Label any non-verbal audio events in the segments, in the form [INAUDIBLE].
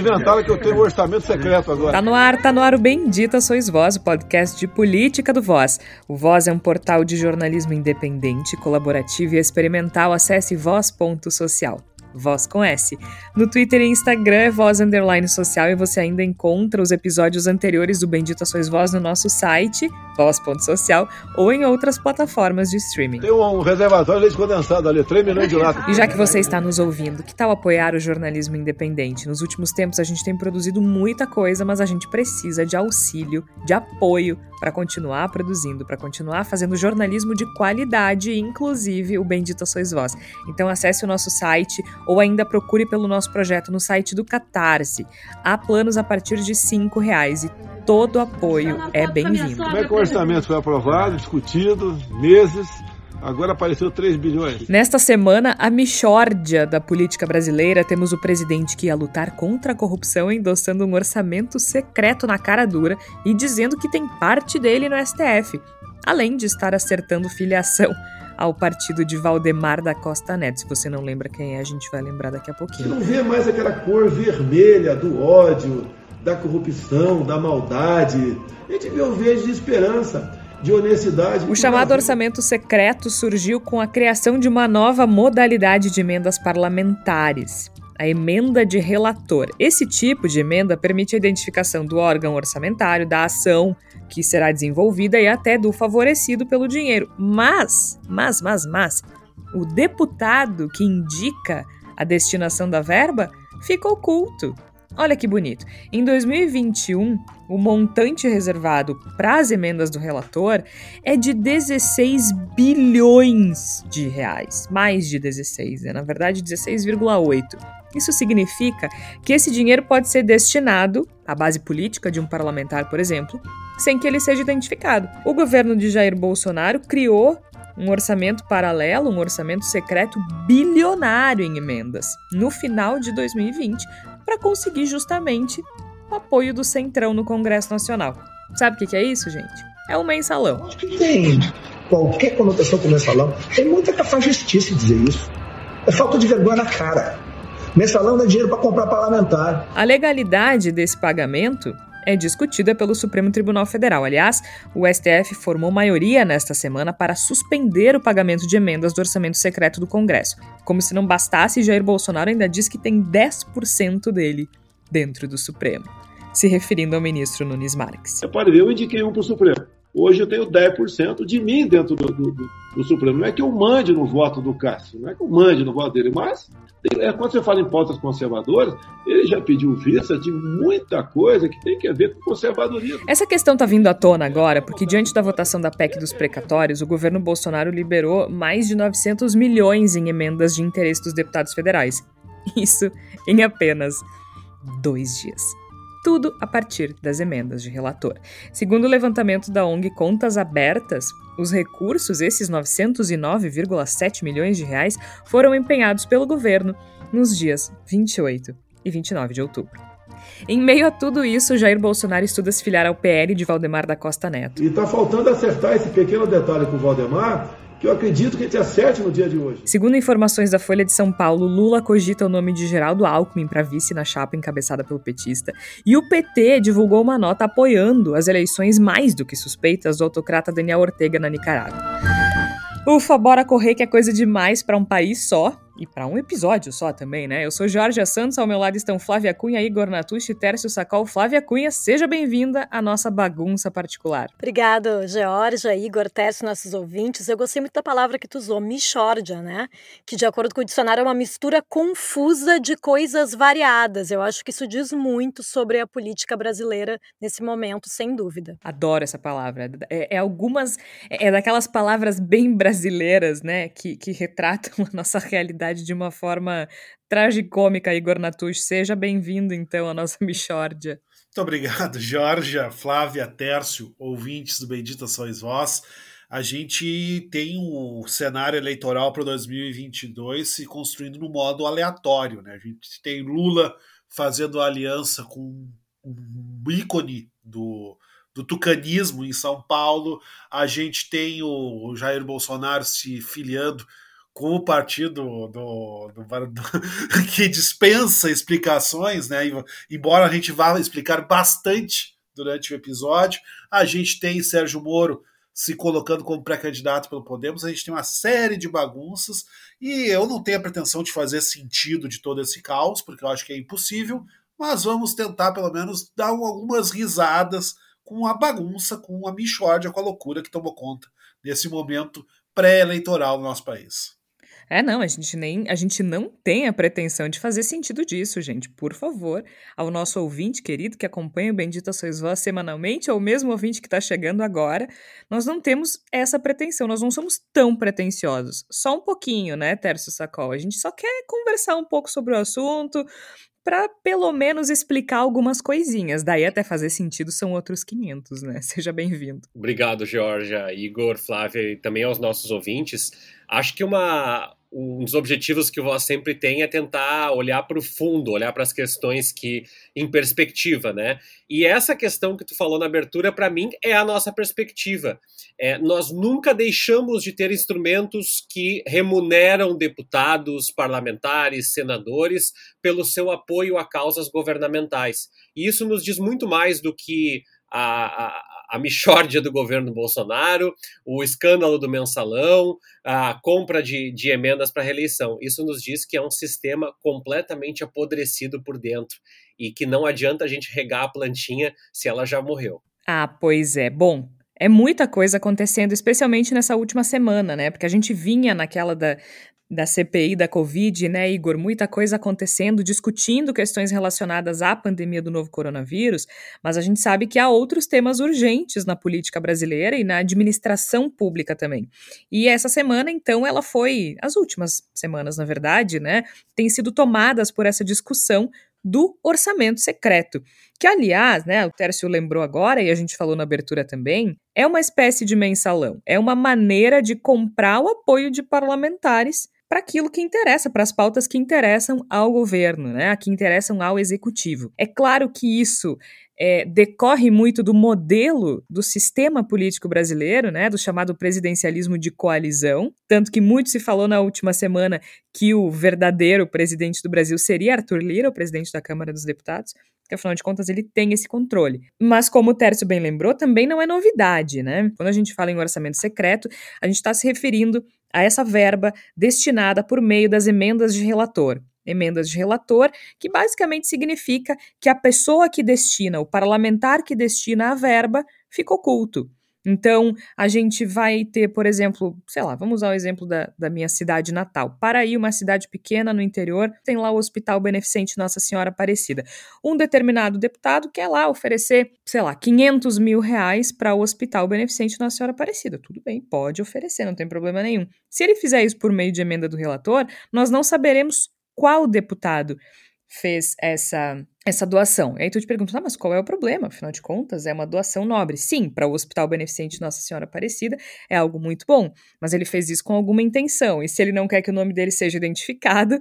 Inventaram que eu tenho um orçamento secreto agora. Tá no ar, tá no ar o Bendita Sois Voz, o podcast de política do Voz. O Voz é um portal de jornalismo independente, colaborativo e experimental. Acesse voz.social. Voz com S. No Twitter e Instagram é Voz Underline Social e você ainda encontra os episódios anteriores do Bendita Sois Voz no nosso site, voz.social, ou em outras plataformas de streaming. Tem um reservatório de leite condensado ali, 3 milhões de latas. E já que você está nos ouvindo, que tal apoiar o jornalismo independente? Nos últimos tempos a gente tem produzido muita coisa, mas a gente precisa de auxílio, de apoio para continuar produzindo, para continuar fazendo jornalismo de qualidade, inclusive o Bendita Sois Voz. Então acesse o nosso site ou ainda procure pelo nosso projeto no site do Catarse. Há planos a partir de R$ reais e todo apoio é bem-vindo. Como é que o orçamento foi aprovado, discutido, meses, Agora apareceu 3 bilhões. Nesta semana, a Michórdia da política brasileira, temos o presidente que ia lutar contra a corrupção endossando um orçamento secreto na cara dura e dizendo que tem parte dele no STF, além de estar acertando filiação ao partido de Valdemar da Costa Neto. Se você não lembra quem é, a gente vai lembrar daqui a pouquinho. Você não vê mais aquela cor vermelha do ódio, da corrupção, da maldade. A gente vê o verde de esperança de honestidade. O chamado orçamento secreto surgiu com a criação de uma nova modalidade de emendas parlamentares. A emenda de relator. Esse tipo de emenda permite a identificação do órgão orçamentário, da ação que será desenvolvida e até do favorecido pelo dinheiro. Mas, mas, mas, mas, o deputado que indica a destinação da verba fica oculto. Olha que bonito. Em 2021, o montante reservado para as emendas do relator é de 16 bilhões de reais. Mais de 16, né? na verdade 16,8. Isso significa que esse dinheiro pode ser destinado à base política de um parlamentar, por exemplo, sem que ele seja identificado. O governo de Jair Bolsonaro criou um orçamento paralelo, um orçamento secreto bilionário em emendas, no final de 2020, para conseguir justamente o apoio do Centrão no Congresso Nacional. Sabe o que, é isso, gente? É um mensalão. Acho que tem qualquer conotação com mensalão. É muita cafajistice dizer isso. É falta de vergonha na cara. Mensalão dá dinheiro para comprar parlamentar. A legalidade desse pagamento é discutida pelo Supremo Tribunal Federal. Aliás, o STF formou maioria nesta semana para suspender o pagamento de emendas do orçamento secreto do Congresso. Como se não bastasse, Jair Bolsonaro ainda diz que tem 10% dele dentro do Supremo, se referindo ao ministro Nunes Marques. Pode ver, eu indiquei um para o Supremo. Hoje eu tenho 10% de mim dentro do, do, do, Supremo. Não é que eu mande no voto do Cássio, não é que eu mande no voto dele, mas é, quando você fala em pautas conservadoras, ele já pediu vista de muita coisa que tem a ver com conservadorismo. Essa questão está vindo à tona agora porque, diante da votação da PEC dos precatórios, o governo Bolsonaro liberou mais de 900 milhões em emendas de interesse dos deputados federais. Isso em apenas dois dias tudo a partir das emendas de relator. Segundo o levantamento da ONG Contas Abertas, os recursos, esses 909,7 milhões de reais, foram empenhados pelo governo nos dias 28 e 29 de outubro. Em meio a tudo isso, Jair Bolsonaro estuda se filiar ao PL de Valdemar da Costa Neto. E está faltando acertar esse pequeno detalhe com o Valdemar, que eu acredito que a gente acerte no dia de hoje. Segundo informações da Folha de São Paulo, Lula cogita o nome de Geraldo Alckmin para vice na chapa encabeçada pelo petista. E o PT divulgou uma nota apoiando as eleições mais do que suspeitas do autocrata Daniel Ortega na Nicarágua. Ufa, bora correr que é coisa demais para um país só e para um episódio só também, né? Eu sou Jorge Santos, ao meu lado estão Flávia Cunha, Igor Natucci, Tércio Sacol. Flávia Cunha, seja bem-vinda à nossa bagunça particular. Obrigado, Georgia, Igor, Tércio, nossos ouvintes. Eu gostei muito da palavra que tu usou, michórdia, né? Que, de acordo com o dicionário, é uma mistura confusa de coisas variadas. Eu acho que isso diz muito sobre a política brasileira nesse momento, sem dúvida. Adoro essa palavra. É, é algumas... É daquelas palavras bem brasileiras, né? Que, que retratam [LAUGHS] a nossa realidade de uma forma tragicômica, Igor Natush. Seja bem-vindo, então, à nossa [LAUGHS] Michórdia. Muito obrigado, Georgia, Flávia, Tércio, ouvintes do Bendita Sois Vós. A gente tem o cenário eleitoral para 2022 se construindo no modo aleatório. Né? A gente tem Lula fazendo aliança com um ícone do, do tucanismo em São Paulo, a gente tem o Jair Bolsonaro se filiando com o partido do, do, do, [LAUGHS] que dispensa explicações, né? Embora a gente vá explicar bastante durante o episódio, a gente tem Sérgio Moro se colocando como pré-candidato pelo Podemos, a gente tem uma série de bagunças e eu não tenho a pretensão de fazer sentido de todo esse caos, porque eu acho que é impossível, mas vamos tentar pelo menos dar algumas risadas com a bagunça, com a michórdia, com a loucura que tomou conta nesse momento pré-eleitoral no nosso país. É, não, a gente nem a gente não tem a pretensão de fazer sentido disso, gente. Por favor, ao nosso ouvinte querido que acompanha o Bendita Sois Vós semanalmente, ou mesmo ouvinte que está chegando agora, nós não temos essa pretensão, nós não somos tão pretensiosos. Só um pouquinho, né, Tércio Sacol? A gente só quer conversar um pouco sobre o assunto, para pelo menos explicar algumas coisinhas. Daí até fazer sentido são outros 500, né? [LAUGHS] Seja bem-vindo. Obrigado, Georgia, Igor, Flávia e também aos nossos ouvintes. Acho que uma, um dos objetivos que o Voz sempre tem é tentar olhar para o fundo, olhar para as questões que em perspectiva, né? E essa questão que tu falou na abertura, para mim, é a nossa perspectiva. É, nós nunca deixamos de ter instrumentos que remuneram deputados, parlamentares, senadores pelo seu apoio a causas governamentais. E isso nos diz muito mais do que a, a, a michórdia do governo Bolsonaro, o escândalo do mensalão, a compra de, de emendas para reeleição. Isso nos diz que é um sistema completamente apodrecido por dentro e que não adianta a gente regar a plantinha se ela já morreu. Ah, pois é. Bom, é muita coisa acontecendo, especialmente nessa última semana, né? Porque a gente vinha naquela da, da CPI da Covid, né, Igor? Muita coisa acontecendo, discutindo questões relacionadas à pandemia do novo coronavírus, mas a gente sabe que há outros temas urgentes na política brasileira e na administração pública também. E essa semana, então, ela foi, as últimas semanas, na verdade, né, têm sido tomadas por essa discussão do orçamento secreto, que aliás, né, o Tércio lembrou agora e a gente falou na abertura também, é uma espécie de mensalão, é uma maneira de comprar o apoio de parlamentares para aquilo que interessa, para as pautas que interessam ao governo, né, que interessam ao executivo. É claro que isso é, decorre muito do modelo do sistema político brasileiro, né, do chamado presidencialismo de coalizão, tanto que muito se falou na última semana que o verdadeiro presidente do Brasil seria Arthur Lira, o presidente da Câmara dos Deputados, que afinal de contas ele tem esse controle. Mas como o Tércio bem lembrou, também não é novidade, né? Quando a gente fala em orçamento secreto, a gente está se referindo a essa verba destinada por meio das emendas de relator. Emendas de relator, que basicamente significa que a pessoa que destina, o parlamentar que destina a verba, fica oculto. Então, a gente vai ter, por exemplo, sei lá, vamos usar o exemplo da, da minha cidade natal. Paraí, uma cidade pequena no interior, tem lá o Hospital Beneficente Nossa Senhora Aparecida. Um determinado deputado quer lá oferecer, sei lá, 500 mil reais para o Hospital Beneficente Nossa Senhora Aparecida. Tudo bem, pode oferecer, não tem problema nenhum. Se ele fizer isso por meio de emenda do relator, nós não saberemos qual deputado fez essa essa doação. E aí tu te pergunta, ah, mas qual é o problema? Afinal de contas, é uma doação nobre. Sim, para o Hospital Beneficente Nossa Senhora Aparecida é algo muito bom, mas ele fez isso com alguma intenção. E se ele não quer que o nome dele seja identificado,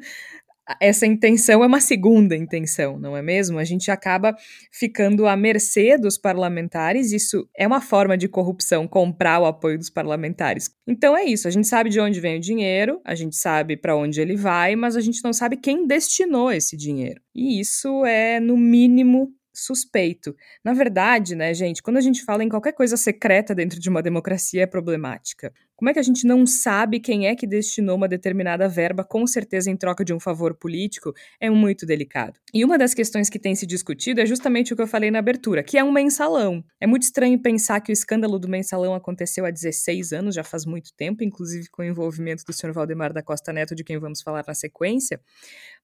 essa intenção é uma segunda intenção, não é mesmo? A gente acaba ficando à mercê dos parlamentares, isso é uma forma de corrupção, comprar o apoio dos parlamentares. Então é isso, a gente sabe de onde vem o dinheiro, a gente sabe para onde ele vai, mas a gente não sabe quem destinou esse dinheiro. E isso é, no mínimo, suspeito. Na verdade, né, gente, quando a gente fala em qualquer coisa secreta dentro de uma democracia é problemática. Como é que a gente não sabe quem é que destinou uma determinada verba, com certeza em troca de um favor político? É muito delicado. E uma das questões que tem se discutido é justamente o que eu falei na abertura, que é um mensalão. É muito estranho pensar que o escândalo do mensalão aconteceu há 16 anos, já faz muito tempo, inclusive com o envolvimento do senhor Valdemar da Costa Neto, de quem vamos falar na sequência,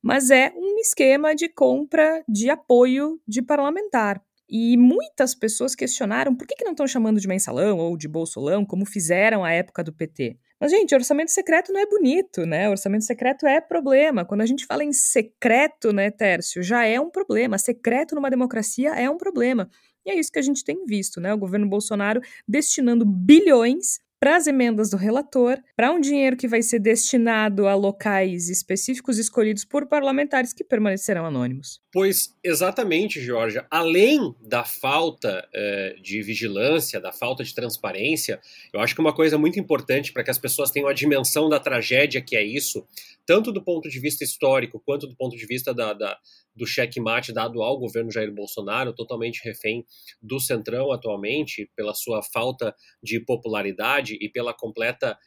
mas é um esquema de compra de apoio de parlamentar. E muitas pessoas questionaram por que, que não estão chamando de mensalão ou de bolsolão, como fizeram à época do PT. Mas, gente, orçamento secreto não é bonito, né? Orçamento secreto é problema. Quando a gente fala em secreto, né, Tércio, já é um problema. Secreto numa democracia é um problema. E é isso que a gente tem visto, né? O governo Bolsonaro destinando bilhões para as emendas do relator, para um dinheiro que vai ser destinado a locais específicos escolhidos por parlamentares que permanecerão anônimos. Pois exatamente, Georgia. Além da falta eh, de vigilância, da falta de transparência, eu acho que uma coisa muito importante para que as pessoas tenham a dimensão da tragédia que é isso, tanto do ponto de vista histórico quanto do ponto de vista da, da do checkmate dado ao governo Jair Bolsonaro, totalmente refém do Centrão atualmente, pela sua falta de popularidade e pela completa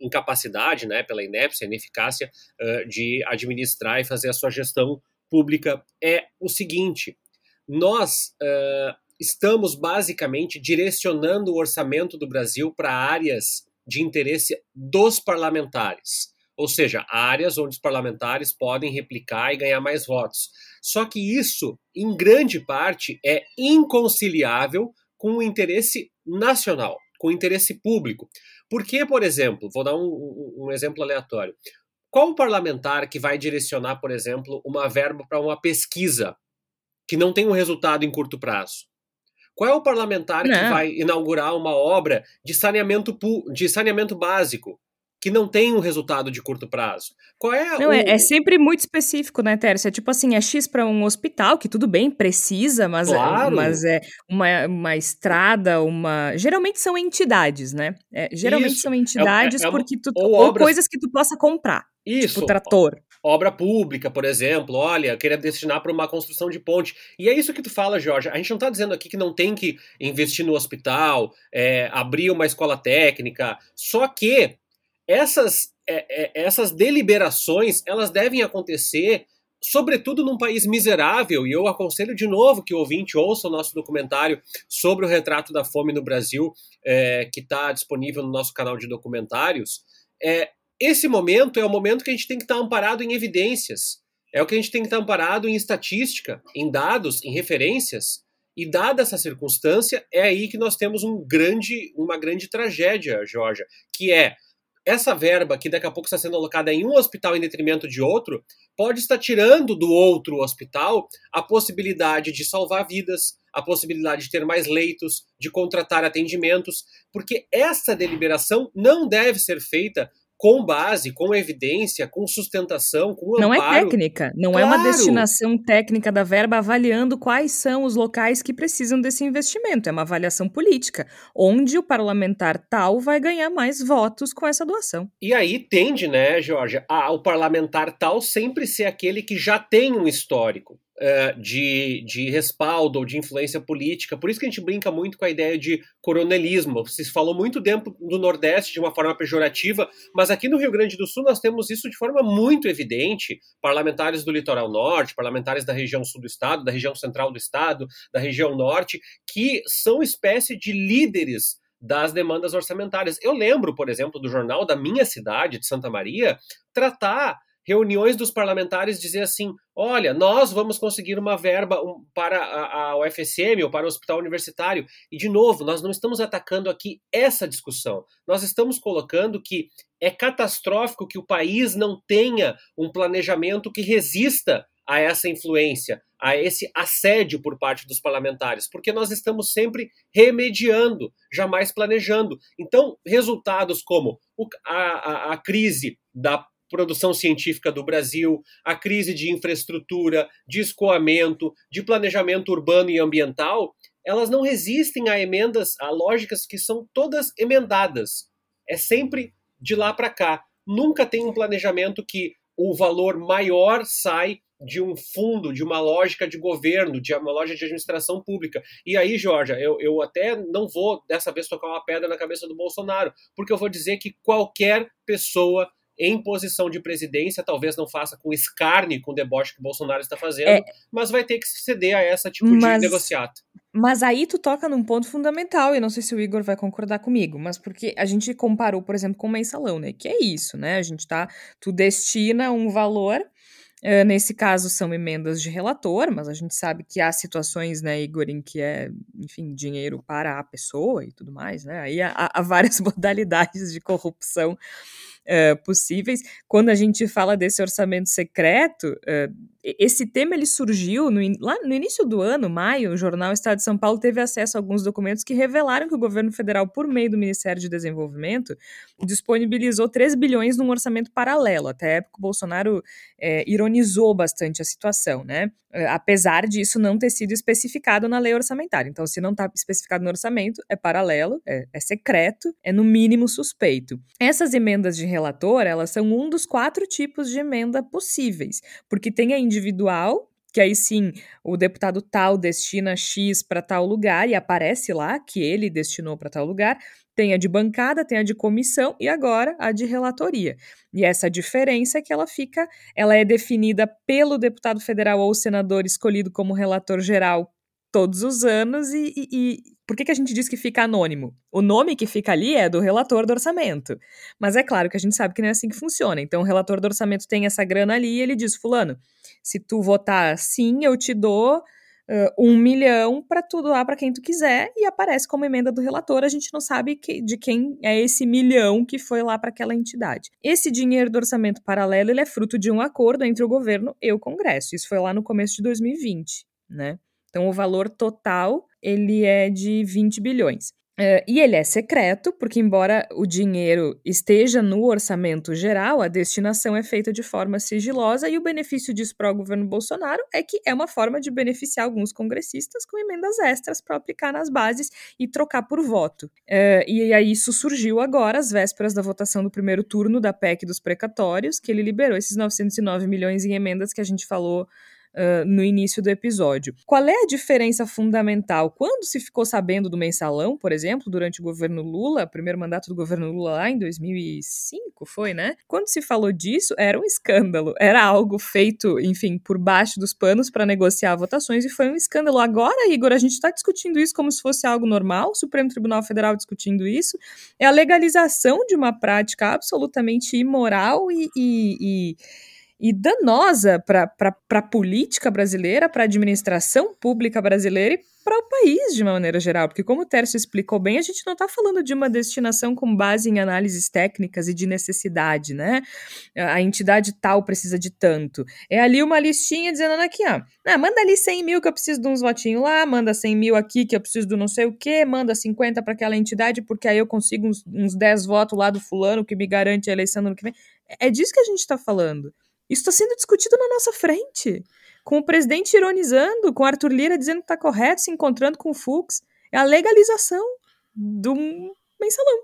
incapacidade, né, pela inépcia, ineficácia uh, de administrar e fazer a sua gestão pública, é o seguinte: nós uh, estamos basicamente direcionando o orçamento do Brasil para áreas de interesse dos parlamentares ou seja, áreas onde os parlamentares podem replicar e ganhar mais votos. Só que isso, em grande parte, é inconciliável com o interesse nacional, com o interesse público. Porque, por exemplo, vou dar um, um exemplo aleatório. Qual o parlamentar que vai direcionar, por exemplo, uma verba para uma pesquisa que não tem um resultado em curto prazo? Qual é o parlamentar não. que vai inaugurar uma obra de saneamento, de saneamento básico que não tem um resultado de curto prazo. Qual é Não, o... é, é, sempre muito específico, né, Tércio? É tipo assim, é X para um hospital, que tudo bem, precisa, mas, é, claro. é, mas é uma, uma estrada, uma... Geralmente são entidades, né? É, geralmente Isso. são é entidades é, porque tu... Ou, ou obras... coisas que tu possa comprar. Isso. Tipo trator. Obra pública, por exemplo, olha, queria destinar para uma construção de ponte. E é isso que tu fala, Jorge. A gente não está dizendo aqui que não tem que investir no hospital, abrir uma escola técnica, só que essas, é, é, essas deliberações elas devem acontecer sobretudo num país miserável, e eu aconselho de novo que o ouvinte ouça o nosso documentário sobre o retrato da fome no Brasil, é, que está disponível no nosso canal de documentários. É, esse momento é o momento que a gente tem que estar tá amparado em evidências, é o que a gente tem que estar tá amparado em estatística, em dados, em referências. E dada essa circunstância, é aí que nós temos um grande, uma grande tragédia, Georgia, que é essa verba que daqui a pouco está sendo alocada em um hospital em detrimento de outro, pode estar tirando do outro hospital a possibilidade de salvar vidas, a possibilidade de ter mais leitos, de contratar atendimentos, porque essa deliberação não deve ser feita com base, com evidência, com sustentação, com não é amparo. É técnica, não claro. é uma destinação técnica da verba avaliando quais são os locais que precisam desse investimento, é uma avaliação política, onde o parlamentar tal vai ganhar mais votos com essa doação. E aí tende, né, Jorge, a, o parlamentar tal sempre ser aquele que já tem um histórico. Uh, de, de respaldo ou de influência política. Por isso que a gente brinca muito com a ideia de coronelismo. Se falou muito dentro do Nordeste de uma forma pejorativa, mas aqui no Rio Grande do Sul nós temos isso de forma muito evidente. Parlamentares do litoral norte, parlamentares da região sul do estado, da região central do estado, da região norte, que são espécie de líderes das demandas orçamentárias. Eu lembro, por exemplo, do jornal da minha cidade, de Santa Maria, tratar reuniões dos parlamentares dizer assim: olha, nós vamos conseguir uma verba para a, UFSM ou para o hospital universitário. E, de novo, nós não estamos atacando aqui essa discussão. Nós estamos colocando que é catastrófico que o país não tenha um planejamento que resista a essa influência, a esse assédio por parte dos parlamentares, porque nós estamos sempre remediando, jamais planejando. Então, resultados como a, a, a crise da produção científica do Brasil, a crise de infraestrutura, de escoamento, de planejamento urbano e ambiental, elas não resistem a emendas, a lógicas que são todas emendadas. É sempre de lá para cá. Nunca tem um planejamento que o valor maior sai de um fundo, de uma lógica de governo, de uma lógica de administração pública. E aí, Jorge, eu, eu até não vou dessa vez tocar uma pedra na cabeça do Bolsonaro, porque eu vou dizer que qualquer pessoa em posição de presidência, talvez não faça com escárnio, com o deboche que o Bolsonaro está fazendo, é, mas vai ter que ceder a essa tipo mas, de negociato. Mas aí tu toca num ponto fundamental, e não sei se o Igor vai concordar comigo, mas porque a gente comparou, por exemplo, com o mensalão, né? Que é isso, né? A gente tá. Tu destina um valor. Uh, nesse caso, são emendas de relator, mas a gente sabe que há situações, né, Igor, em que é, enfim, dinheiro para a pessoa e tudo mais, né? Aí há, há várias [LAUGHS] modalidades de corrupção uh, possíveis. Quando a gente fala desse orçamento secreto, uh, esse tema ele surgiu no, lá no início do ano, maio, o jornal Estado de São Paulo teve acesso a alguns documentos que revelaram que o governo federal, por meio do Ministério de Desenvolvimento, disponibilizou 3 bilhões num orçamento paralelo. Até a época, o Bolsonaro é, ironizou bastante a situação, né? Apesar disso não ter sido especificado na lei orçamentária. Então, se não está especificado no orçamento, é paralelo, é, é secreto, é no mínimo suspeito. Essas emendas de relator, elas são um dos quatro tipos de emenda possíveis, porque tem a individual, que aí sim o deputado tal destina X para tal lugar e aparece lá que ele destinou para tal lugar. Tem a de bancada, tem a de comissão e agora a de relatoria. E essa diferença é que ela fica, ela é definida pelo deputado federal ou senador escolhido como relator geral todos os anos e, e, e, por que, que a gente diz que fica anônimo? O nome que fica ali é do relator do orçamento. Mas é claro que a gente sabe que não é assim que funciona. Então o relator do orçamento tem essa grana ali e ele diz, fulano, se tu votar sim, eu te dou uh, um milhão para tu doar para quem tu quiser e aparece como emenda do relator. A gente não sabe que, de quem é esse milhão que foi lá para aquela entidade. Esse dinheiro do orçamento paralelo ele é fruto de um acordo entre o governo e o Congresso. Isso foi lá no começo de 2020, né? Então, o valor total ele é de 20 bilhões. Uh, e ele é secreto, porque, embora o dinheiro esteja no orçamento geral, a destinação é feita de forma sigilosa e o benefício disso para o governo Bolsonaro é que é uma forma de beneficiar alguns congressistas com emendas extras para aplicar nas bases e trocar por voto. Uh, e aí isso surgiu agora, às vésperas da votação do primeiro turno da PEC dos precatórios, que ele liberou esses 909 milhões em emendas que a gente falou uh, no início do episódio. Qual é a diferença fundamental? Quando se ficou sabendo do mensalão, por exemplo, durante o governo Lula, primeiro mandato do governo Lula lá em 2005, foi, né? Quando se falou disso, era um escândalo. Era algo feito, enfim, por baixo dos panos para negociar votações e foi um escândalo. Agora, Igor, a gente está discutindo isso como se fosse algo normal, o Supremo Tribunal Federal discutindo isso. É a legalização de uma prática absolutamente imoral e, e, e e danosa para a política brasileira, para a administração pública brasileira e para o país de uma maneira geral. Porque, como o Tércio explicou bem, a gente não está falando de uma destinação com base em análises técnicas e de necessidade, né? A entidade tal precisa de tanto. É ali uma listinha dizendo aqui, ó, ah, manda ali 100 mil que eu preciso de uns votinhos lá, manda 100 mil aqui que eu preciso do não sei o quê, manda 50 para aquela entidade porque aí eu consigo uns, uns 10 votos lá do fulano que me garante a eleição no ano que vem. É disso que a gente está falando. Isso está sendo discutido na nossa frente. Com o presidente ironizando, com Arthur Lira dizendo que está correto, se encontrando com o Fux. É a legalização do mensalão.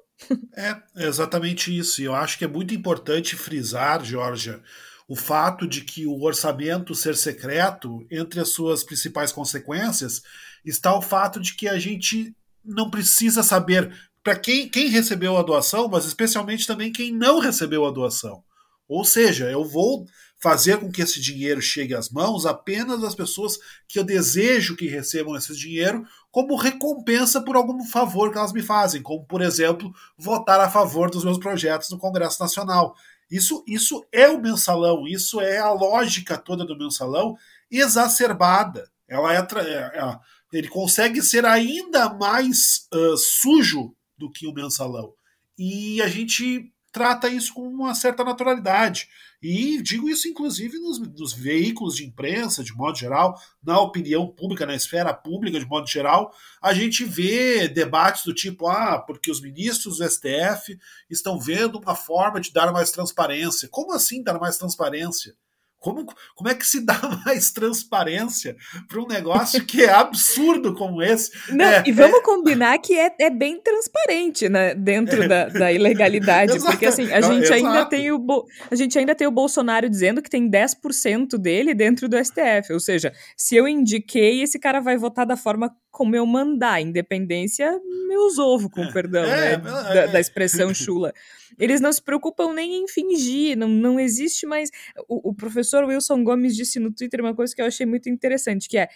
É, exatamente isso. E eu acho que é muito importante frisar, Georgia, o fato de que o orçamento ser secreto, entre as suas principais consequências, está o fato de que a gente não precisa saber para quem, quem recebeu a doação, mas especialmente também quem não recebeu a doação. Ou seja, eu vou fazer com que esse dinheiro chegue às mãos apenas das pessoas que eu desejo que recebam esse dinheiro como recompensa por algum favor que elas me fazem, como, por exemplo, votar a favor dos meus projetos no Congresso Nacional. Isso, isso é o mensalão, isso é a lógica toda do mensalão exacerbada. Ela é, é, é ele consegue ser ainda mais uh, sujo do que o mensalão. E a gente trata isso com uma certa naturalidade. E digo isso, inclusive, nos, nos, veículos de imprensa, de modo geral, na opinião pública, na esfera pública, de modo geral, a gente vê debates do tipo: ah, porque os ministros do STF estão vendo uma forma de dar mais transparência. Como assim dar mais transparência? Como, como é que se dá [LAUGHS] mais transparência para um negócio que é absurdo como esse? Não, é, e vamos é... combinar que é, é bem transparente né, dentro da, da ilegalidade, [LAUGHS] porque assim, a gente, ainda tem o, a gente ainda tem o Bolsonaro dizendo que tem 10% dele dentro do STF, ou seja, se eu indiquei, esse cara vai votar da forma como eu mandar, independência, meus ovos, com perdão, é, né, é, da, da expressão [LAUGHS] chula. Eles não se preocupam nem em fingir, não, não existe mais. O, o professor Wilson Gomes disse no Twitter uma coisa que eu achei muito interessante, que é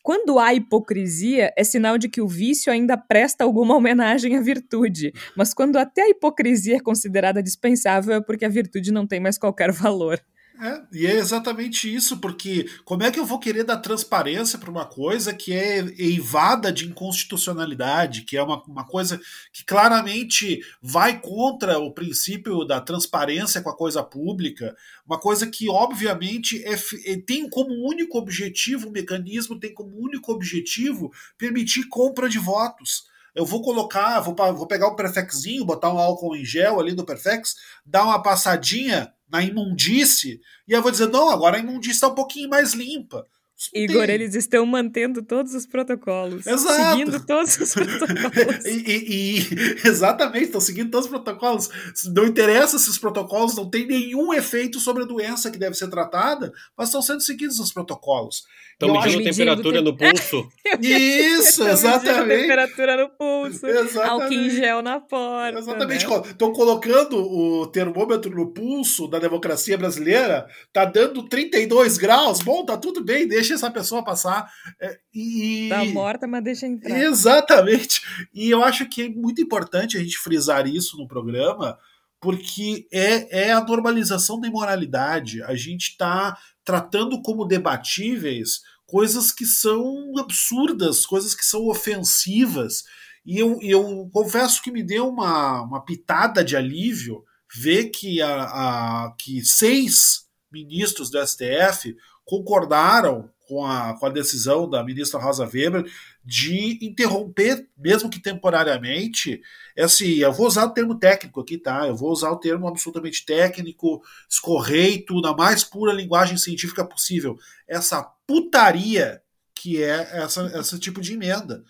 quando há hipocrisia, é sinal de que o vício ainda presta alguma homenagem à virtude. Mas quando até a hipocrisia é considerada dispensável, é porque a virtude não tem mais qualquer valor. É, e é exatamente isso, porque como é que eu vou querer dar transparência para uma coisa que é eivada de inconstitucionalidade, que é uma, uma coisa que claramente vai contra o princípio da transparência com a coisa pública, uma coisa que obviamente é, é tem como único objetivo, o mecanismo tem como único objetivo permitir compra de votos. Eu vou colocar, vou, vou pegar um Perfexinho, botar um álcool em gel ali no Perfex, dar uma passadinha na imundície, e eu vou dizer, não, agora a imundície está um pouquinho mais limpa. Igor, Tem. eles estão mantendo todos os protocolos. Exato. Seguindo todos os [LAUGHS] protocolos. e, e, e, exatamente, estão seguindo todos os protocolos. Não interessa se os protocolos não têm nenhum efeito sobre a doença que deve ser tratada, mas estão sendo seguidos os protocolos. Estão medindo a temperatura no pulso. [LAUGHS] Isso, exatamente. temperatura no pulso. Exatamente. Álcool em gel na porta. Exatamente. Estão né? colocando o termômetro no pulso da democracia brasileira, tá dando 32 graus. Bom, tá tudo bem, deixa essa pessoa passar. É, e... Tá morta, mas deixa entrar. Exatamente. E eu acho que é muito importante a gente frisar isso no programa, porque é, é a normalização da imoralidade. A gente está tratando como debatíveis coisas que são absurdas, coisas que são ofensivas. E eu, eu confesso que me deu uma, uma pitada de alívio ver que, a, a, que seis ministros do STF concordaram com a, com a decisão da ministra Rosa Weber de interromper, mesmo que temporariamente, esse. Eu vou usar o termo técnico aqui, tá? Eu vou usar o termo absolutamente técnico, escorreito, na mais pura linguagem científica possível. Essa putaria que é essa, esse tipo de emenda.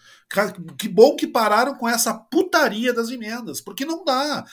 Que bom que pararam com essa putaria das emendas, porque não dá.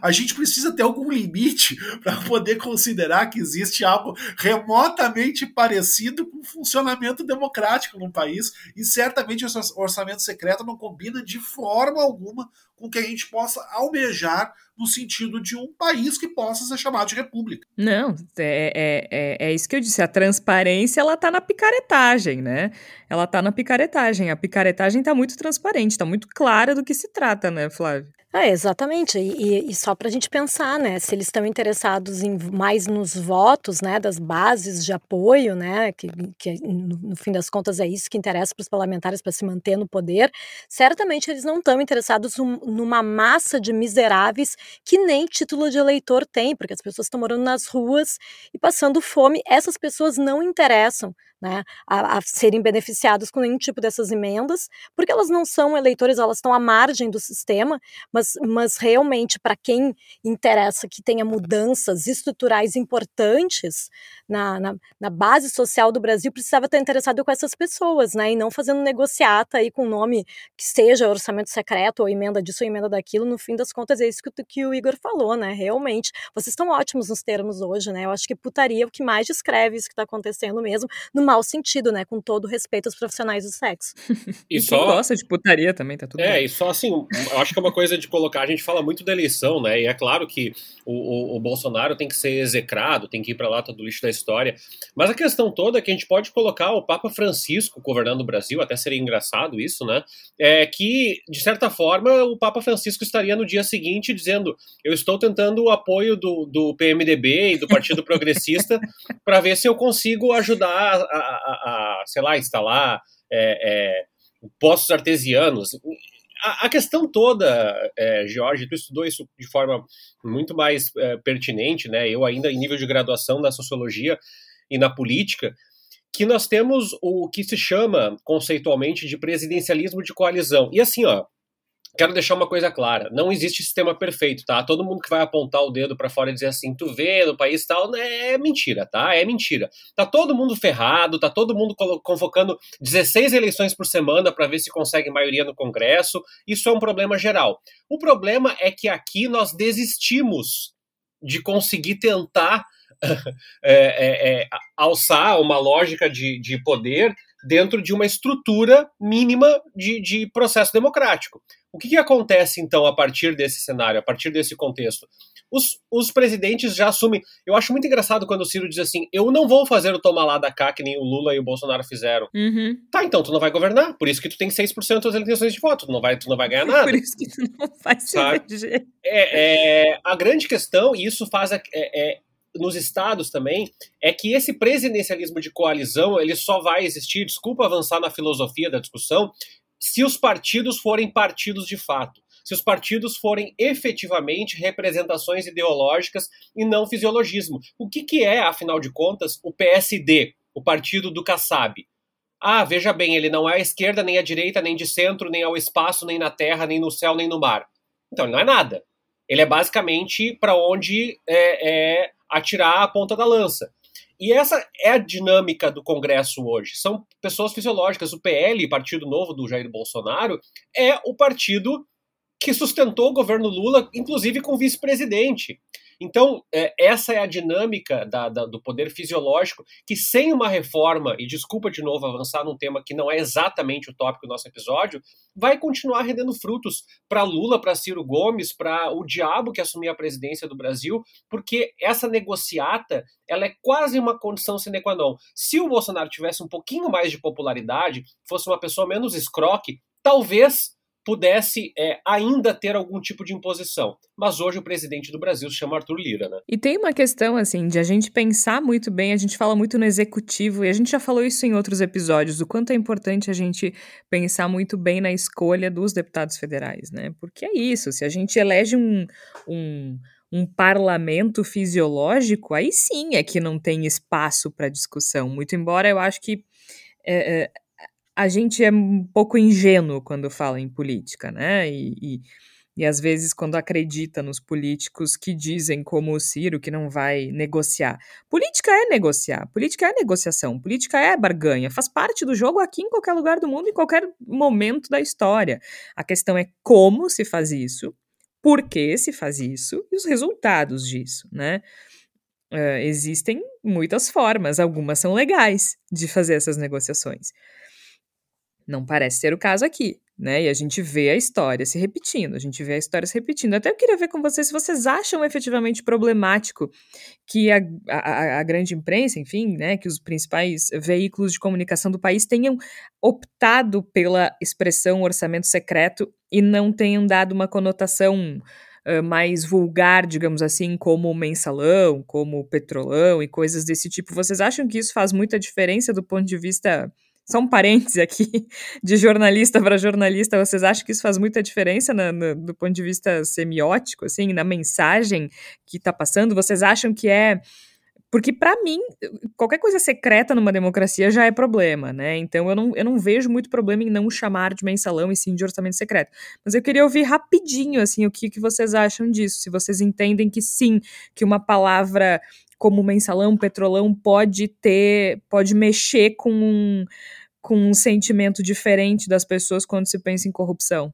A gente precisa ter algum limite [LAUGHS] para poder considerar que existe algo remotamente parecido com o funcionamento democrático no país, e certamente o orçamento secreto não combina de forma alguma com que a gente possa almejar no sentido de um país que possa ser chamado de república. Não, é, é, é, é isso que eu disse. A transparência ela está na picaretagem, né? Ela está na picaretagem. A picaretagem está muito transparente, está muito clara do que se trata, né, Flávio? É, exatamente. E, e só para a gente pensar, né, se eles estão interessados em mais nos votos, né, das bases de apoio, né, que, que no, no fim das contas é isso que interessa para os parlamentares para se manter no poder, certamente eles não estão interessados num, numa massa de miseráveis que nem título de eleitor tem, porque as pessoas estão morando nas ruas e passando fome. Essas pessoas não interessam né, a, a, serem beneficiados com nenhum tipo dessas emendas, porque elas não são eleitores, elas estão à margem do sistema, mas, mas realmente para quem interessa que tenha mudanças estruturais importantes na, na, na, base social do Brasil, precisava estar interessado com essas pessoas, né, e não fazendo negociata aí com nome que seja orçamento secreto ou emenda disso ou emenda daquilo, no fim das contas é isso que, que o Igor falou, né, realmente, vocês estão ótimos nos termos hoje, né, eu acho que putaria é o que mais descreve isso que está acontecendo mesmo, mau sentido, né? Com todo respeito aos profissionais do sexo. E, e só gosta de putaria também, tá tudo É, bem. e só assim, eu acho que é uma coisa de colocar, a gente fala muito da eleição, né? E é claro que o, o, o Bolsonaro tem que ser execrado, tem que ir para lá todo o lixo da história. Mas a questão toda é que a gente pode colocar o Papa Francisco governando o Brasil, até seria engraçado isso, né? É que, de certa forma, o Papa Francisco estaria no dia seguinte dizendo: eu estou tentando o apoio do, do PMDB e do Partido Progressista [LAUGHS] para ver se eu consigo ajudar a, a, a sei lá, instalar é, é, poços artesianos. A, a questão toda, é, Jorge, tu estudou isso de forma muito mais é, pertinente, né? Eu ainda em nível de graduação na sociologia e na política, que nós temos o que se chama conceitualmente de presidencialismo de coalizão. E assim, ó, quero deixar uma coisa clara: não existe sistema perfeito, tá? Todo mundo que vai apontar o dedo para fora e dizer assim, tu vê no país tal, né, é mentira, tá? É mentira. Tá todo mundo ferrado, tá todo mundo convocando 16 eleições por semana para ver se consegue maioria no Congresso. Isso é um problema geral. O problema é que aqui nós desistimos de conseguir tentar é, é, é, alçar uma lógica de, de poder dentro de uma estrutura mínima de, de processo democrático. O que, que, acontece, então, a partir desse cenário, a partir desse contexto? Os, os, presidentes já assumem. Eu acho muito engraçado quando o Ciro diz assim: eu não vou fazer o tomar lá da cá que nem o Lula e o Bolsonaro fizeram. Uhum. Tá, então tu não vai governar. Por isso que tu tem 6% das eleições de voto. Tu não vai, tu não vai ganhar [LAUGHS] nada. Por isso que tu não vai se eleger. É, é, a grande questão, e isso faz. É, é, nos estados também é que esse presidencialismo de coalizão ele só vai existir, desculpa avançar na filosofia da discussão, se os partidos forem partidos de fato se os partidos forem efetivamente representações ideológicas e não fisiologismo. O que, que é, afinal de contas, o PSD, o partido do Kassab? Ah, veja bem, ele não é à esquerda, nem à direita, nem de centro, nem ao espaço, nem na terra, nem no céu, nem no mar. Então ele não é nada. Ele é basicamente para onde é, é atirar a ponta da lança. E essa é a dinâmica do Congresso hoje. São pessoas fisiológicas. O PL, Partido Novo do Jair Bolsonaro, é o partido que sustentou o governo Lula, inclusive com vice-presidente. Então, é, essa é a dinâmica da, da, do poder fisiológico, que sem uma reforma, e desculpa de novo avançar num tema que não é exatamente o tópico do nosso episódio, vai continuar rendendo frutos para Lula, para Ciro Gomes, para o diabo que assumir a presidência do Brasil, porque essa negociata ela é quase uma condição sine qua non. Se o Bolsonaro tivesse um pouquinho mais de popularidade, fosse uma pessoa menos escroque, talvez pudesse é, ainda ter algum tipo de imposição. Mas hoje o presidente do Brasil se chama Arthur Lira, né? E tem uma questão, assim, de a gente pensar muito bem, a gente fala muito no executivo, e a gente já falou isso em outros episódios, do quanto é importante a gente pensar muito bem na escolha dos deputados federais, né? Porque é isso, se a gente elege um, um um parlamento fisiológico, aí sim é que não tem espaço para discussão. Muito embora eu acho que é, é, a gente é um pouco ingênuo quando fala em política, né? E, e, e, às vezes quando acredita nos políticos que dizem, como o Ciro, que não vai negociar. Política é negociar, política é negociação, política é barganha, faz parte do jogo aqui em qualquer lugar do mundo, em qualquer momento da história. A questão é como se faz isso, por que se faz isso e os resultados disso, né? Uh, existem muitas formas, algumas são legais de fazer essas negociações. Não parece ser o caso aqui, né? E a gente vê a história se repetindo, a gente vê a história se repetindo. Até eu queria ver com vocês se vocês acham efetivamente problemático que a, a, a grande imprensa, enfim, né, que os principais veículos de comunicação do país tenham optado pela expressão orçamento secreto e não tenham dado uma conotação Uh, mais vulgar, digamos assim, como mensalão, como petrolão e coisas desse tipo. Vocês acham que isso faz muita diferença do ponto de vista só um parêntese aqui, [LAUGHS] de jornalista para jornalista, vocês acham que isso faz muita diferença na, do ponto de vista semiótico, assim, na mensagem que está passando? Vocês acham que é. Porque, para mim, qualquer coisa secreta numa democracia já é problema, né? Então, eu não, eu não vejo muito problema em não chamar de mensalão e sim de orçamento secreto. Mas eu queria ouvir rapidinho, assim, o que, que vocês acham disso. Se vocês entendem que sim, que uma palavra como mensalão, petrolão, pode ter, pode mexer com um com um sentimento diferente das pessoas quando se pensa em corrupção?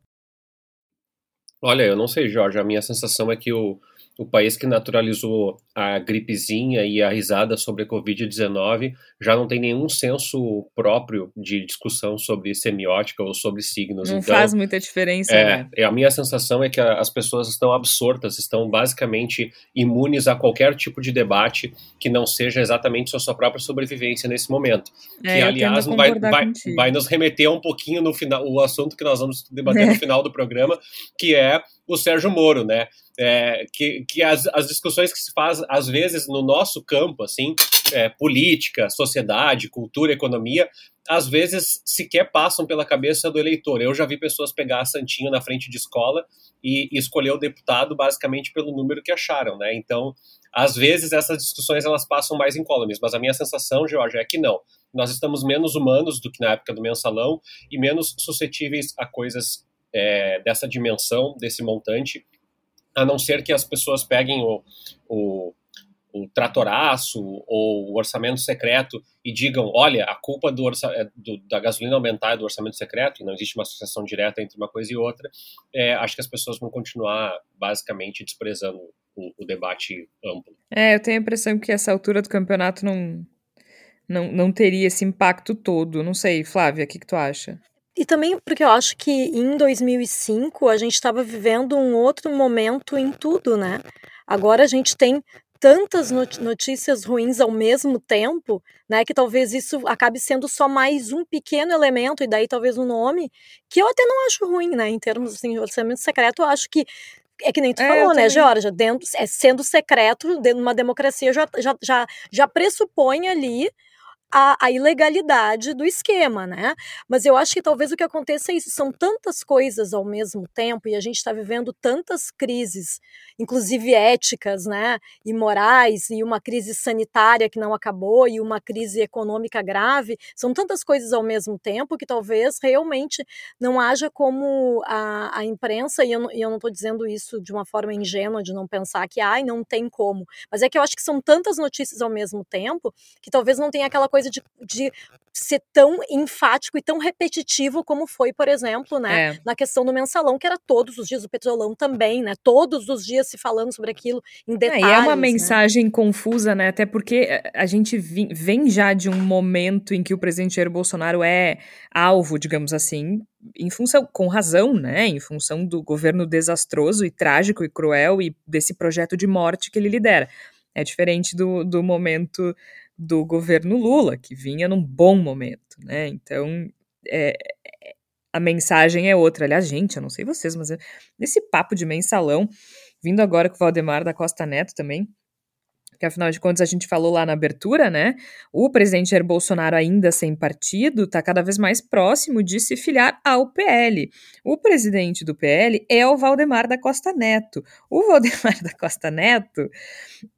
Olha, eu não sei, Jorge. A minha sensação é que o, o país que naturalizou a gripezinha e a risada sobre a Covid-19 já não tem nenhum senso próprio de discussão sobre semiótica ou sobre signos. Não então, faz muita diferença, é, né? A minha sensação é que as pessoas estão absortas, estão basicamente imunes a qualquer tipo de debate que não seja exatamente a sua própria sobrevivência nesse momento. É, que, aliás, vai, vai, vai, nos remeter um pouquinho no final, o assunto que nós vamos debater é. no [LAUGHS] final do programa, que é o Sérgio Moro, né? É, que, que as, as discussões que se faz às vezes no nosso campo, assim, é, política, sociedade, cultura, economia, às vezes sequer passam pela cabeça do eleitor. Eu já vi pessoas pegar santinho na frente de escola e, e escolher o deputado basicamente pelo número que acharam, né? Então, às vezes essas discussões elas passam mais incólumes, mas a minha sensação, George, é que não. Nós estamos menos humanos do que na época do mensalão e menos suscetíveis a coisas é, dessa dimensão, desse montante, a não ser que as pessoas peguem o, o, o tratoraço ou o orçamento secreto e digam, olha, a culpa do, é, do, da gasolina aumentar é do orçamento secreto, e não existe uma associação direta entre uma coisa e outra, é, acho que as pessoas vão continuar basicamente desprezando o, o, debate amplo. É, eu tenho a impressão que essa altura do campeonato não, não, não teria esse impacto todo. Não sei, Flávia, o que, que tu acha? E também porque eu acho que em 2005 a gente estava vivendo um outro momento em tudo, né? Agora a gente tem tantas notícias ruins ao mesmo tempo, né, que talvez isso acabe sendo só mais um pequeno elemento e daí talvez um nome que eu até não acho ruim, né, em termos assim, de orçamento secreto, eu acho que É que nem tu é, falou, né, Georgia? Dentro, é, sendo secreto, dentro de uma democracia, já, já, já, já pressupõe ali a, a, ilegalidade do esquema, né? Mas eu acho que talvez o que aconteça é isso, são tantas coisas ao mesmo tempo e a gente está vivendo tantas crises, inclusive éticas, né, e morais, e uma crise sanitária que não acabou e uma crise econômica grave, são tantas coisas ao mesmo tempo que talvez realmente não haja como a, a imprensa, e eu, e eu não estou dizendo isso de uma forma ingênua, de não pensar que, ai, não tem como, mas é que eu acho que são tantas notícias ao mesmo tempo que talvez não tenha aquela coisa de, de ser tão enfático e tão repetitivo como foi, por exemplo, né, é. na questão do mensalão, que era todos os dias, o petrolão também, né, todos os dias se falando sobre aquilo em detalhes. É, e é uma né? mensagem confusa, né, até porque a gente vem já de um momento em que o presidente Jair Bolsonaro é alvo, digamos assim, em função, com razão, né, em função do governo desastroso e trágico e cruel e desse projeto de morte que ele lidera. É diferente do, do momento do governo Lula, que vinha num bom momento, né? Então, é, a mensagem é outra. Aliás, gente, eu não sei vocês, mas nesse papo de mensalão, vindo agora com o Valdemar da Costa Neto também, que afinal de contas a gente falou lá na abertura, né? O presidente Jair Bolsonaro, ainda sem partido, está cada vez mais próximo de se filiar ao PL. O presidente do PL é o Valdemar da Costa Neto. O Valdemar [LAUGHS] da Costa Neto,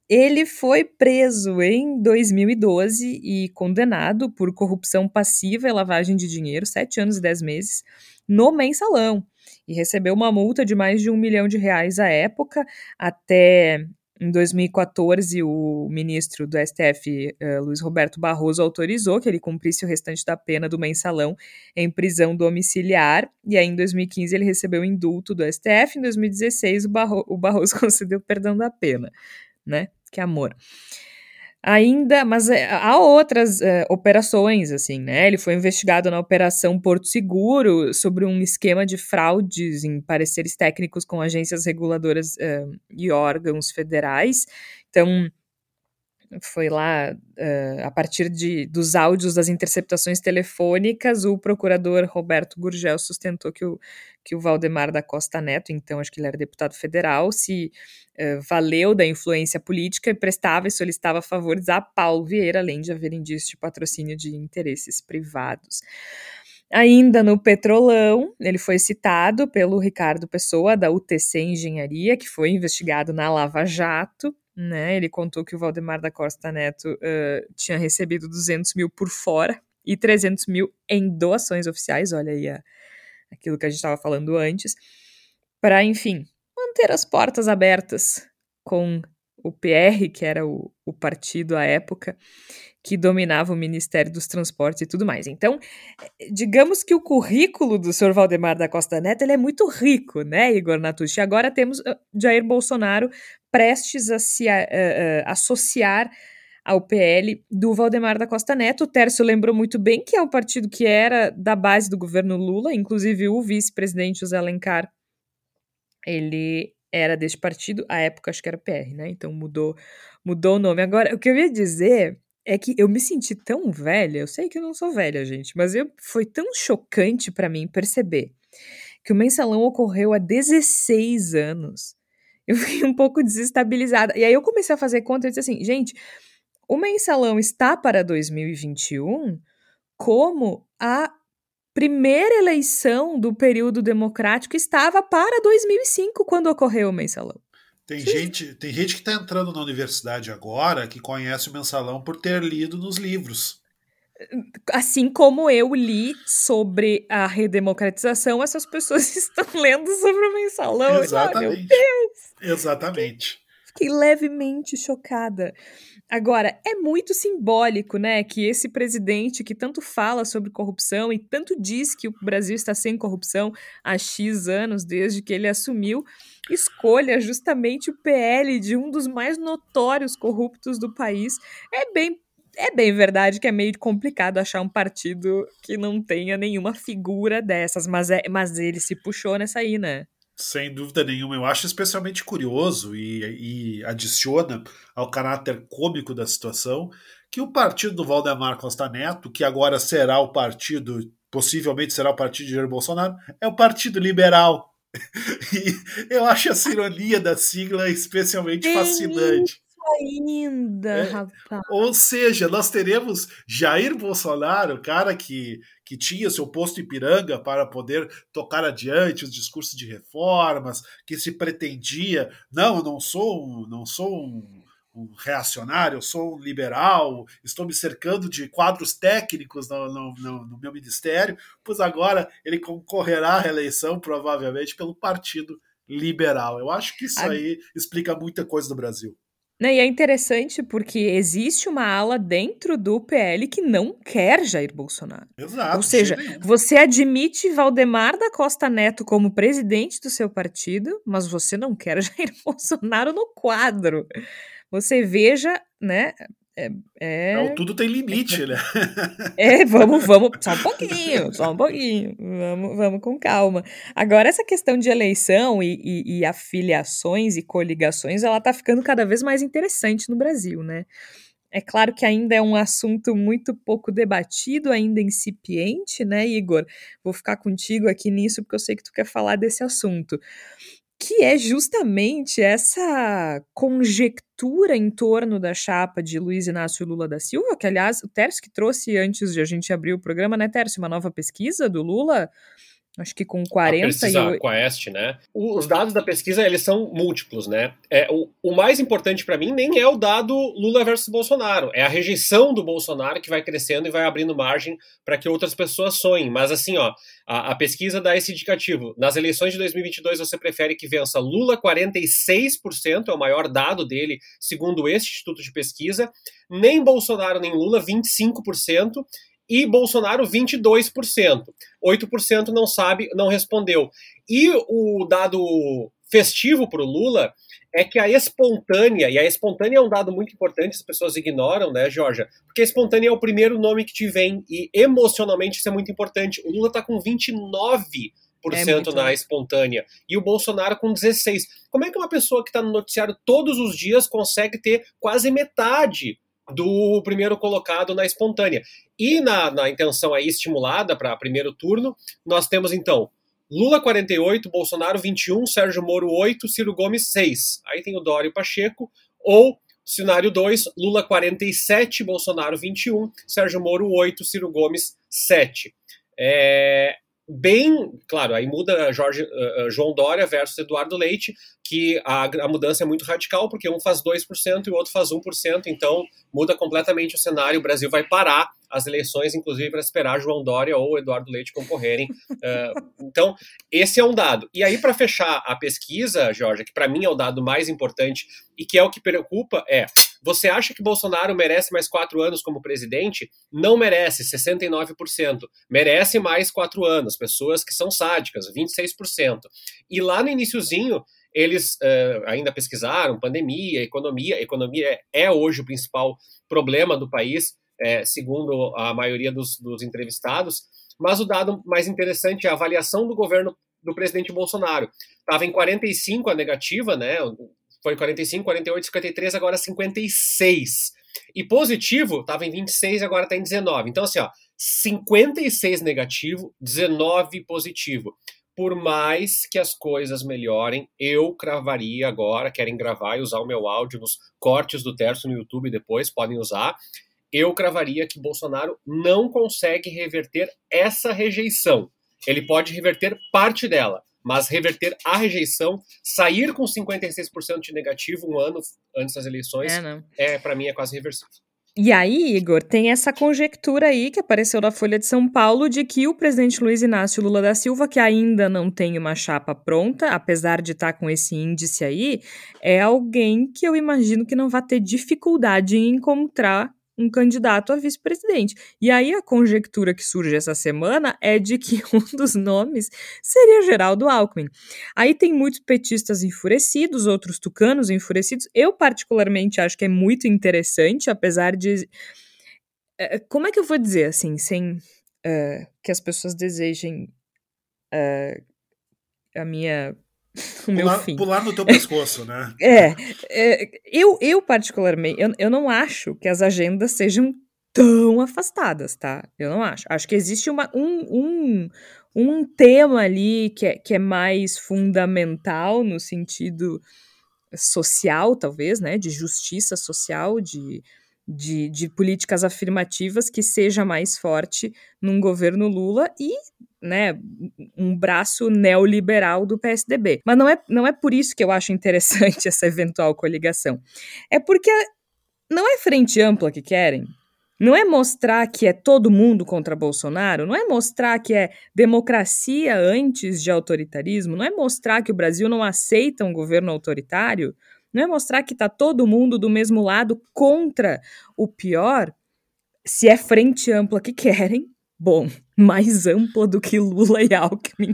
ele foi preso em 2012 e condenado por corrupção passiva e lavagem de dinheiro, sete anos e dez meses, no mensalão. E recebeu uma multa de mais de um milhão de reais à época, até em 2014, o ministro do STF, uh, eh, Luiz Roberto Barroso, autorizou que ele cumprisse o restante da pena do mensalão em prisão domiciliar. E aí, em 2015, ele recebeu o indulto do STF. Em 2016, o, Barro o Barroso [LAUGHS] concedeu perdão da pena, né? Que amor. Ainda, mas é, há outras é, operações, assim, né? Ele foi investigado na Operação Porto Seguro sobre um esquema de fraudes em pareceres técnicos com agências reguladoras é, e órgãos federais. Então, foi lá, uh, a partir de, dos áudios das interceptações telefônicas, o procurador Roberto Gurgel sustentou que o, que o Valdemar da Costa Neto, então acho que ele era deputado federal, se uh, valeu da influência política e prestava e solicitava favores a Paulo Vieira, além de haver indício de patrocínio de interesses privados. Ainda no Petrolão, ele foi citado pelo Ricardo Pessoa, da UTC Engenharia, que foi investigado na Lava Jato, né? Ele contou que o Valdemar da Costa Neto uh, tinha recebido 200 mil por fora e 300 mil em doações oficiais, olha aí a, aquilo que a gente estava falando antes, para, enfim, manter as portas abertas com o PR, que era o, o partido à época, que dominava o Ministério dos Transportes e tudo mais. Então, digamos que o currículo do senhor Valdemar da Costa Neto ele é muito rico, né, Igor Natucci? Agora temos Jair Bolsonaro prestes a se a, a, a, associar ao PL do Valdemar da Costa Neto. O Tércio lembrou muito bem que é o partido que era da base do governo Lula, inclusive o vice-presidente José Alencar, ele era deste partido, à época acho que era PR, né? Então mudou, mudou o nome. Agora, o que eu ia dizer é que eu me senti tão velha, eu sei que eu não sou velha, gente, mas eu, foi tão chocante para mim perceber que o mensalão ocorreu há 16 anos. Eu [LAUGHS] fiquei um pouco desestabilizada. E aí eu comecei a fazer conta e disse assim, gente, o mensalão está para 2021 como a primeira eleição do período democrático estava para 2005, quando ocorreu o mensalão. Tem gente, tem gente que está entrando na universidade agora que conhece o mensalão por ter lido nos livros. Assim como eu li sobre a redemocratização, essas pessoas [LAUGHS] estão lendo sobre o mensalão. Exatamente. Oh, meu Deus! Exatamente. Fiquei, fiquei levemente chocada. Agora, é muito simbólico, né, que esse presidente que tanto fala sobre corrupção e tanto diz que o Brasil está sem corrupção há X anos, desde que ele assumiu, escolha justamente o PL de um dos mais notórios corruptos do país. É bem é bem verdade que é meio complicado achar um partido que não tenha nenhuma figura dessas, mas, é, mas ele se puxou nessa aí, né? Sem dúvida nenhuma. Eu acho especialmente curioso e, e adiciona ao caráter cômico da situação que o partido do Valdemar Costa Neto, que agora será o partido, possivelmente será o partido de Jair Bolsonaro, é o Partido Liberal. [LAUGHS] E eu acho essa ironia da sigla especialmente fascinante. Ainda, é, rapaz. Ou seja, nós teremos Jair Bolsonaro, cara que, que tinha seu posto em Piranga para poder tocar adiante os discursos de reformas, que se pretendia, não, eu não sou um, não sou um, um reacionário, eu sou um liberal, estou me cercando de quadros técnicos no, no, no, no meu ministério, pois agora ele concorrerá à reeleição, provavelmente, pelo Partido Liberal. Eu acho que isso aí explica muita coisa do Brasil. Né, e é interessante porque existe uma ala dentro do PL que não quer Jair Bolsonaro. Exato. Ou seja, você admite Valdemar da Costa Neto como presidente do seu partido, mas você não quer [LAUGHS] Jair Bolsonaro no quadro. Você veja, né, é, é... Não, tudo tem limite, né? [LAUGHS] É, vamos, vamos, só um pouquinho, só um pouquinho, vamos, vamos com calma. Agora, essa questão de eleição e, e, e afiliações e coligações, ela tá ficando cada vez mais interessante no Brasil, né? É claro que ainda é um assunto muito pouco debatido, ainda incipiente, né, Igor? Vou ficar contigo aqui nisso porque eu sei que tu quer falar desse assunto que é justamente essa conjectura em torno da chapa de Luiz Inácio Lula da Silva, que aliás o Tércio que trouxe antes de a gente abrir o programa, né, Tércio, uma nova pesquisa do Lula, Acho que com 40 a pesquisa e... com a Est, né? Os dados da pesquisa, eles são múltiplos, né? É, o, o mais importante para mim nem é o dado Lula versus Bolsonaro, é a rejeição do Bolsonaro que vai crescendo e vai abrindo margem para que outras pessoas sonhem. Mas assim, ó, a, a, pesquisa dá esse indicativo. Nas eleições de 2022, você prefere que vença Lula 46%, é o maior dado dele, segundo este instituto de pesquisa, nem Bolsonaro nem Lula 25%, e Bolsonaro 22%. 8% não sabe, não respondeu. E o dado festivo para o Lula é que a espontânea, e a espontânea é um dado muito importante, as pessoas ignoram, né, Georgia? Porque a espontânea é o primeiro nome que te vem, e emocionalmente isso é muito importante. O Lula está com 29% é na espontânea e o Bolsonaro com 16%. Como é que uma pessoa que está no noticiário todos os dias consegue ter quase metade do primeiro colocado na espontânea. E na, na intenção aí estimulada para primeiro turno, nós temos então Lula 48, Bolsonaro 21, Sérgio Moro 8, Ciro Gomes 6. Aí tem o Dório Pacheco, ou cenário 2, Lula 47, Bolsonaro 21, Sérgio Moro 8, Ciro Gomes 7. É, bem, claro, aí muda Jorge, uh, João Dória versus Eduardo Leite, que a, a, mudança é muito radical, porque um faz 2% e o outro faz 1%, então muda completamente o cenário, o Brasil vai parar as eleições, inclusive para esperar João Dória ou Eduardo Leite concorrerem. Uh, [LAUGHS] então, esse é um dado. E aí, para fechar a pesquisa, Jorge, que para mim é o dado mais importante e que é o que preocupa, é você acha que Bolsonaro merece mais quatro anos como presidente? Não merece, 69%. Merece mais quatro anos, pessoas que são sádicas, 26%. E lá no iníciozinho, eles uh, ainda pesquisaram pandemia, economia. Economia é, é hoje o principal problema do país, é, segundo a maioria dos, dos entrevistados. Mas o dado mais interessante é a avaliação do governo do presidente Bolsonaro. Estava em 45 a negativa, né? foi 45, 48, 53, agora 56. E positivo estava em 26, agora está em 19. Então, assim, ó, 56 negativo, 19 positivo. Por mais que as coisas melhorem, eu cravaria agora, querem gravar e usar o meu áudio nos cortes do terço no YouTube depois, podem usar. Eu cravaria que Bolsonaro não consegue reverter essa rejeição. Ele pode reverter parte dela, mas reverter a rejeição, sair com 56% de negativo um ano antes das eleições, é, é para mim é quase reversível. E aí, Igor, tem essa conjectura aí que apareceu na Folha de São Paulo de que o presidente Luiz Inácio Lula da Silva, que ainda não tem uma chapa pronta, apesar de estar tá com esse índice aí, é alguém que eu imagino que não vai ter dificuldade em encontrar um candidato a vice-presidente. E aí a conjectura que surge essa semana é de que [LAUGHS] um dos nomes seria Geraldo Alckmin. Aí tem muitos petistas enfurecidos, outros tucanos enfurecidos. Eu particularmente acho que é muito interessante, apesar de eh, como é que eu vou dizer assim, sem uh, que as pessoas desejem uh, a minha pular. Pular no teu pescoço, né? [LAUGHS] É, é, eu, eu particularmente, eu, eu não acho que as agendas sejam tão afastadas, tá? Eu não acho. Acho que existe uma, um, um, um tema ali que é, que é mais fundamental no sentido social, talvez, né, de justiça social, de, de, de, políticas afirmativas que seja mais forte num governo Lula e né, um braço neoliberal do PSDB. Mas não é, não é por isso que eu acho interessante [LAUGHS] essa eventual coligação. É porque não é frente ampla que querem. Não é mostrar que é todo mundo contra Bolsonaro, não é mostrar que é democracia antes de autoritarismo, não é mostrar que o Brasil não aceita um governo autoritário, não é mostrar que está todo mundo do mesmo lado contra o pior. Se é frente ampla que querem, bom, mais ampla do que Lula e Alckmin,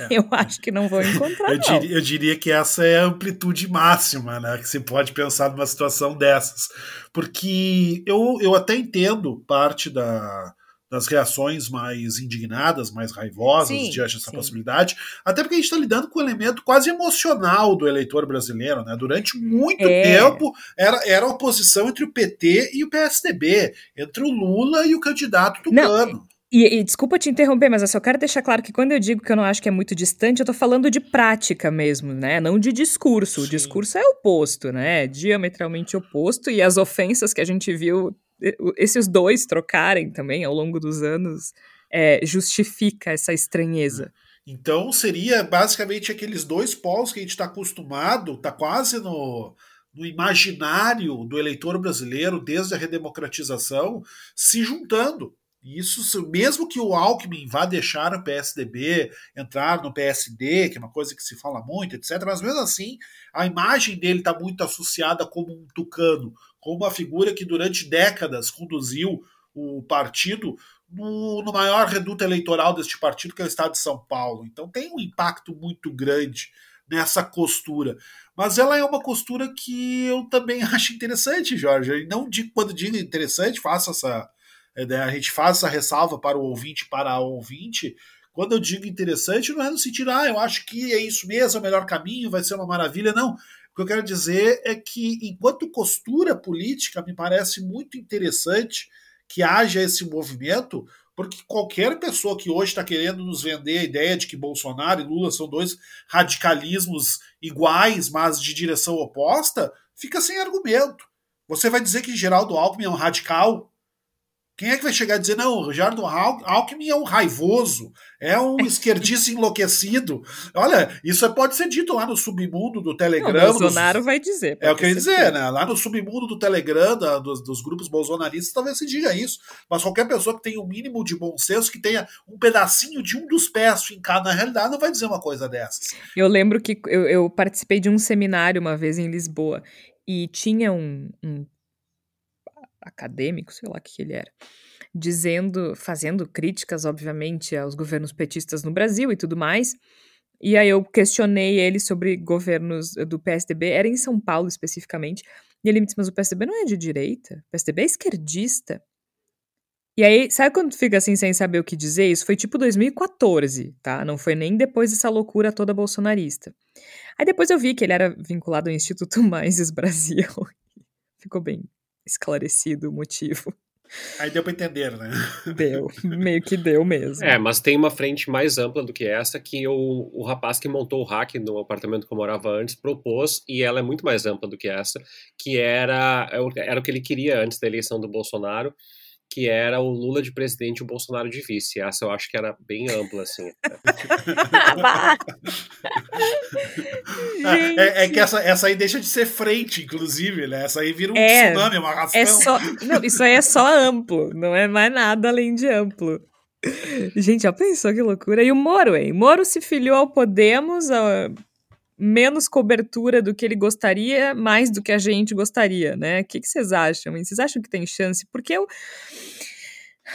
é. eu acho que não vou encontrar. [LAUGHS] eu. Diria, eu, diria, que essa é a amplitude máxima, né? Que se pode pensar numa situação dessas. Porque eu, eu até entendo parte da, das reações mais indignadas, mais raivosas sim, diante dessa sim. possibilidade, até porque a gente está lidando com um elemento quase emocional do eleitor brasileiro, né? Durante muito é. tempo era, era a oposição entre o PT e o PSDB, entre o Lula e o candidato Tucano. Não. E, e, desculpa te interromper, mas eu só quero deixar claro que quando eu digo que eu não acho que é muito distante, eu tô falando de prática mesmo, né? Não de discurso. Sim. O discurso é oposto, né? Diametralmente oposto, e as ofensas que a gente viu esses dois trocarem também ao longo dos anos é, justifica essa estranheza. Então seria basicamente aqueles dois polos que a gente está acostumado, está quase no, no imaginário do eleitor brasileiro desde a redemocratização, se juntando. Isso, mesmo que o Alckmin vá deixar o PSDB, entrar no PSD, que é uma coisa que se fala muito, etc., mas mesmo assim, a imagem dele está muito associada como um tucano, como uma figura que durante décadas conduziu o partido no, no, maior reduto eleitoral deste partido, que é o estado de São Paulo. Então tem um impacto muito grande nessa costura. Mas ela é uma costura que eu também [LAUGHS] acho interessante, Jorge. E não digo, quando digo interessante, faço essa. É, né, a gente faz essa ressalva para o ouvinte, para a ouvinte. Quando eu digo interessante, não é no sentido, ah, eu acho que é isso mesmo, é o melhor caminho, vai ser uma maravilha. Não. O que eu quero dizer é que, enquanto costura política, me parece muito interessante que haja esse movimento, porque qualquer pessoa que hoje está querendo nos vender a ideia de que Bolsonaro e Lula são dois radicalismos iguais, mas de direção oposta, fica sem argumento. Você vai dizer que Geraldo Alckmin é um radical? Quem é que vai chegar a dizer, não, o Gerardo Alckmin é um raivoso, é um [LAUGHS] esquerdista enlouquecido? Olha, isso pode ser dito lá no submundo do Telegram. Não, Bolsonaro dos... vai dizer. É o que eu ia dizer, né? Lá no submundo do Telegram, da, dos, dos, grupos bolsonaristas, talvez se diga isso. Mas qualquer pessoa que tenha o um mínimo de bom senso, que tenha um pedacinho de um dos pés fincado na realidade, não vai dizer uma coisa dessas. Eu lembro que eu, eu participei de um seminário uma vez em Lisboa e tinha um, um acadêmico, sei lá o que ele era, dizendo, fazendo críticas, obviamente, aos governos petistas no Brasil e tudo mais. E aí eu questionei ele sobre governos do PSDB, era em São Paulo especificamente, e ele me disse, mas o PSDB não é de direita, o PSDB é esquerdista. E aí, sabe quando fica assim sem saber o que dizer? Isso foi tipo 2014, tá? Não foi nem depois dessa loucura toda bolsonarista. Aí depois eu vi que ele era vinculado ao Instituto [LAUGHS] Mais Brasil. Ficou bem esclarecido o motivo. Aí deu para entender, né? Deu, meio que deu mesmo. É, mas tem uma frente mais ampla do que essa que o, o rapaz que montou o hack no apartamento que eu morava antes propôs, e ela é muito mais ampla do que essa, que era, era o que ele queria antes da eleição do Bolsonaro, que era o Lula de presidente e o Bolsonaro de vice. Essa eu acho que era bem ampla, assim. [LAUGHS] é, é, que essa, essa aí deixa de ser frente, inclusive, né? Essa aí vira um é, tsunami, uma arrastão. É só, não, isso aí é só amplo, não é mais nada além de amplo. Gente, já pensou que loucura? E o Moro, hein? Moro se filiou ao Podemos, menos cobertura do que ele gostaria, mais do que a gente gostaria, né? O que, que vocês acham? Vocês acham que tem chance? Porque eu.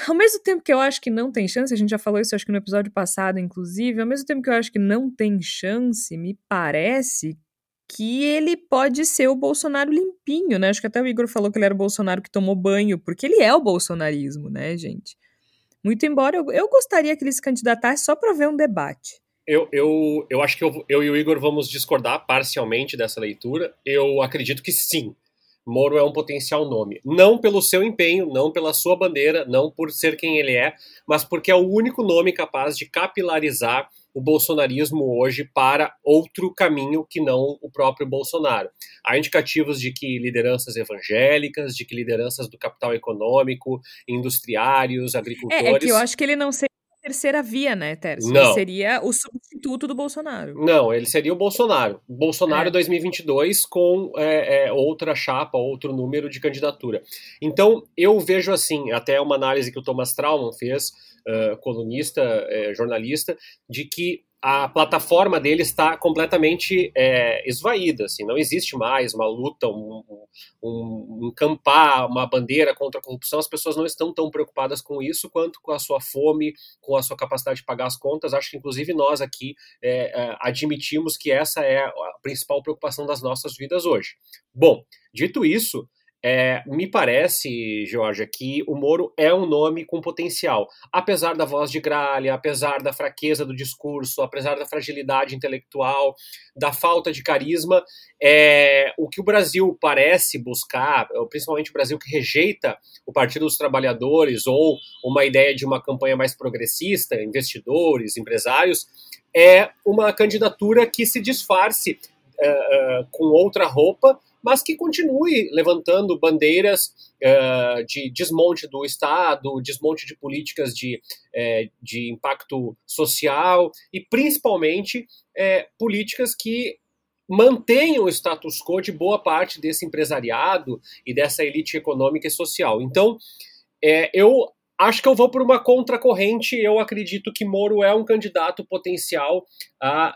Ao mesmo tempo que eu acho que não tem chance, a gente já falou isso acho que no episódio passado, inclusive, ao mesmo tempo que eu acho que não tem chance, me parece que ele pode ser o Bolsonaro limpinho, né? Acho que até o Igor falou que ele era o Bolsonaro que tomou banho, porque ele é o bolsonarismo, né, gente? Muito embora eu, eu gostaria que ele se candidatasse só para ver um debate. Eu, eu, eu acho que eu, eu e o Igor vamos discordar parcialmente dessa leitura. Eu acredito que sim. Moro é um potencial nome. Não pelo seu empenho, não pela sua bandeira, não por ser quem ele é, mas porque é o único nome capaz de capilarizar o bolsonarismo hoje para outro caminho que não o próprio Bolsonaro. Há indicativos de que lideranças evangélicas, de que lideranças do capital econômico, industriários, agricultores. É, é que eu acho que ele não seria terceira via, né, Tércio? Não. Ele seria o substituto do Bolsonaro. Não, ele seria o Bolsonaro. Bolsonaro é. 2022 com é, é, outra chapa, outro número de candidatura. Então, eu vejo assim, até uma análise que o Thomas Trauman fez, uh, colunista, uh, jornalista, de que a plataforma dele está completamente é, esvaída, assim, não existe mais uma luta, um, um, um campar, uma bandeira contra a corrupção, as pessoas não estão tão preocupadas com isso quanto com a sua fome, com a sua capacidade de pagar as contas, acho que inclusive nós aqui é, é, admitimos que essa é a principal preocupação das nossas vidas hoje. Bom, dito isso, é, me parece, Georgia, que o Moro é um nome com potencial. Apesar da voz de gralha, apesar da fraqueza do discurso, apesar da fragilidade intelectual, da falta de carisma, é, o que o Brasil parece buscar, principalmente o Brasil que rejeita o Partido dos Trabalhadores ou uma ideia de uma campanha mais progressista, investidores, empresários, é uma candidatura que se disfarce é, é, com outra roupa mas que continue levantando bandeiras uh, de desmonte do Estado, desmonte de políticas de, uh, de impacto social e, principalmente, uh, políticas que mantenham o status quo de boa parte desse empresariado e dessa elite econômica e social. Então, eu acho que eu vou por uma contracorrente. Eu acredito que Moro é um candidato potencial a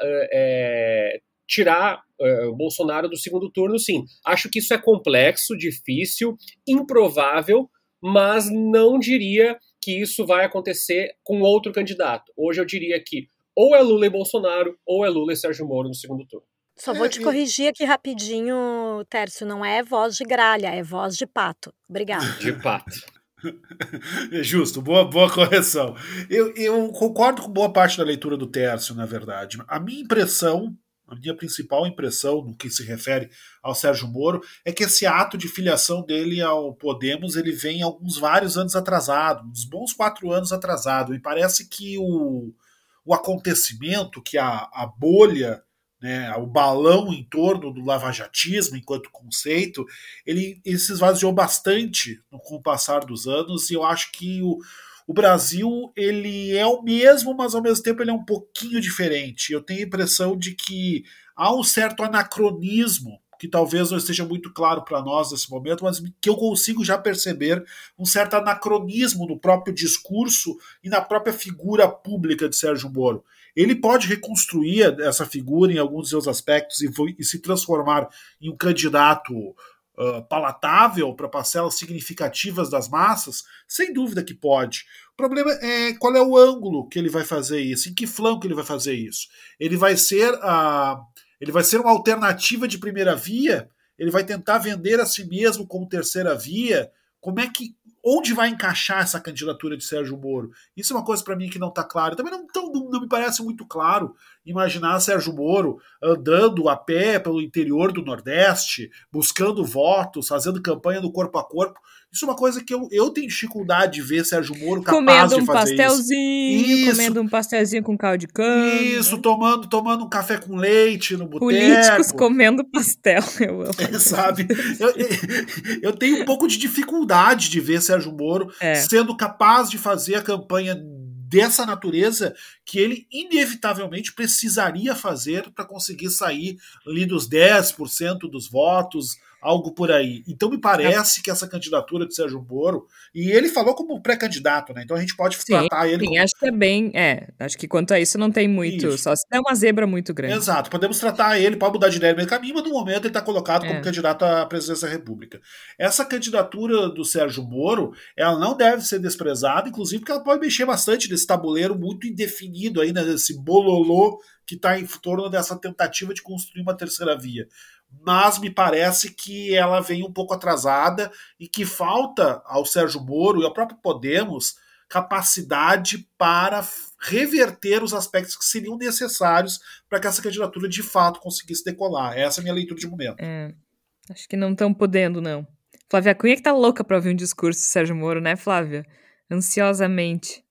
tirar uh, Bolsonaro do segundo turno, sim. Acho que isso é complexo, difícil, improvável, mas não diria que isso vai acontecer com outro candidato. Hoje eu diria que ou é Lula e Bolsonaro, ou é Lula e Sérgio Moro no segundo turno. Só vou te corrigir aqui rapidinho, Tércio, não é voz de gralha, é voz de pato. Obrigado. De pato. [LAUGHS] É justo, boa, boa correção. Eu, eu concordo com boa parte da leitura do Tércio, na verdade. A minha impressão a minha principal impressão no que se refere ao Sérgio Moro é que esse ato de filiação dele ao Podemos ele vem alguns vários anos atrasado, uns bons quatro anos atrasado. E parece que o, o acontecimento, que a, a bolha, né, o balão em torno do lavajatismo enquanto conceito, ele, ele se esvaziou bastante com o passar dos anos. E eu acho que o, o Brasil ele é o mesmo, mas ao mesmo tempo ele é um pouquinho diferente. Eu tenho a impressão de que há um certo anacronismo que talvez não esteja muito claro para nós nesse momento, mas que eu consigo já perceber um certo anacronismo no próprio discurso e na própria figura pública de Sérgio Moro. Ele pode reconstruir essa figura em alguns de seus aspectos e, e se transformar em um candidato uh, palatável para parcelas significativas das massas? Sem dúvida que pode. O problema é qual é o ângulo que ele vai fazer isso, em que flanco ele vai fazer isso. Ele vai ser a. Ele vai ser uma alternativa de primeira via? Ele vai tentar vender a si mesmo como terceira via? Como é que onde vai encaixar essa candidatura de Sérgio Moro? Isso é uma coisa para mim que não está claro. Também não, não, não, me parece muito claro imaginar Sérgio Moro andando a pé pelo interior do Nordeste, buscando votos, fazendo campanha no corpo a corpo. Isso é uma coisa que eu, eu tenho dificuldade de ver Sérgio Moro capaz comendo de fazer um pastelzinho, isso. Comendo um pastelzinho com caldo de cana. Isso, tomando, tomando um café com leite no boteco. Políticos comendo pastel, [LAUGHS] eu amo. É, sabe? Eu, [LAUGHS] eu, tenho um pouco de dificuldade de ver Sérgio Moro é. sendo capaz de fazer a campanha dessa natureza que ele inevitavelmente precisaria fazer para conseguir sair ali dos 10% dos votos, algo por aí. Então me parece que essa candidatura de Sérgio Moro, e ele falou como pré-candidato, né? Então a gente pode sim, tratar ele. Sim, como... acho que é bem. É, acho que quanto a isso não tem muito. Isso. Só se der uma zebra muito grande. Exato, podemos tratar ele, pode mudar de ideia no meio caminho, mas no momento ele está colocado é. como candidato à presidência da República. Essa candidatura do Sérgio Moro, ela não deve ser desprezada, inclusive porque ela pode mexer bastante nesse tabuleiro muito indefinido aí, né? Desse bololô que está em torno dessa tentativa de construir uma terceira via mas me parece que ela vem um pouco atrasada e que falta ao Sérgio Moro e ao próprio Podemos capacidade para reverter os aspectos que seriam necessários para que essa candidatura de fato conseguisse decolar. Essa é a minha leitura de momento. É. Acho que não estão podendo, não. Flávia Cunha que tá louca para ouvir um discurso do Sérgio Moro, né, Flávia? Ansiosamente.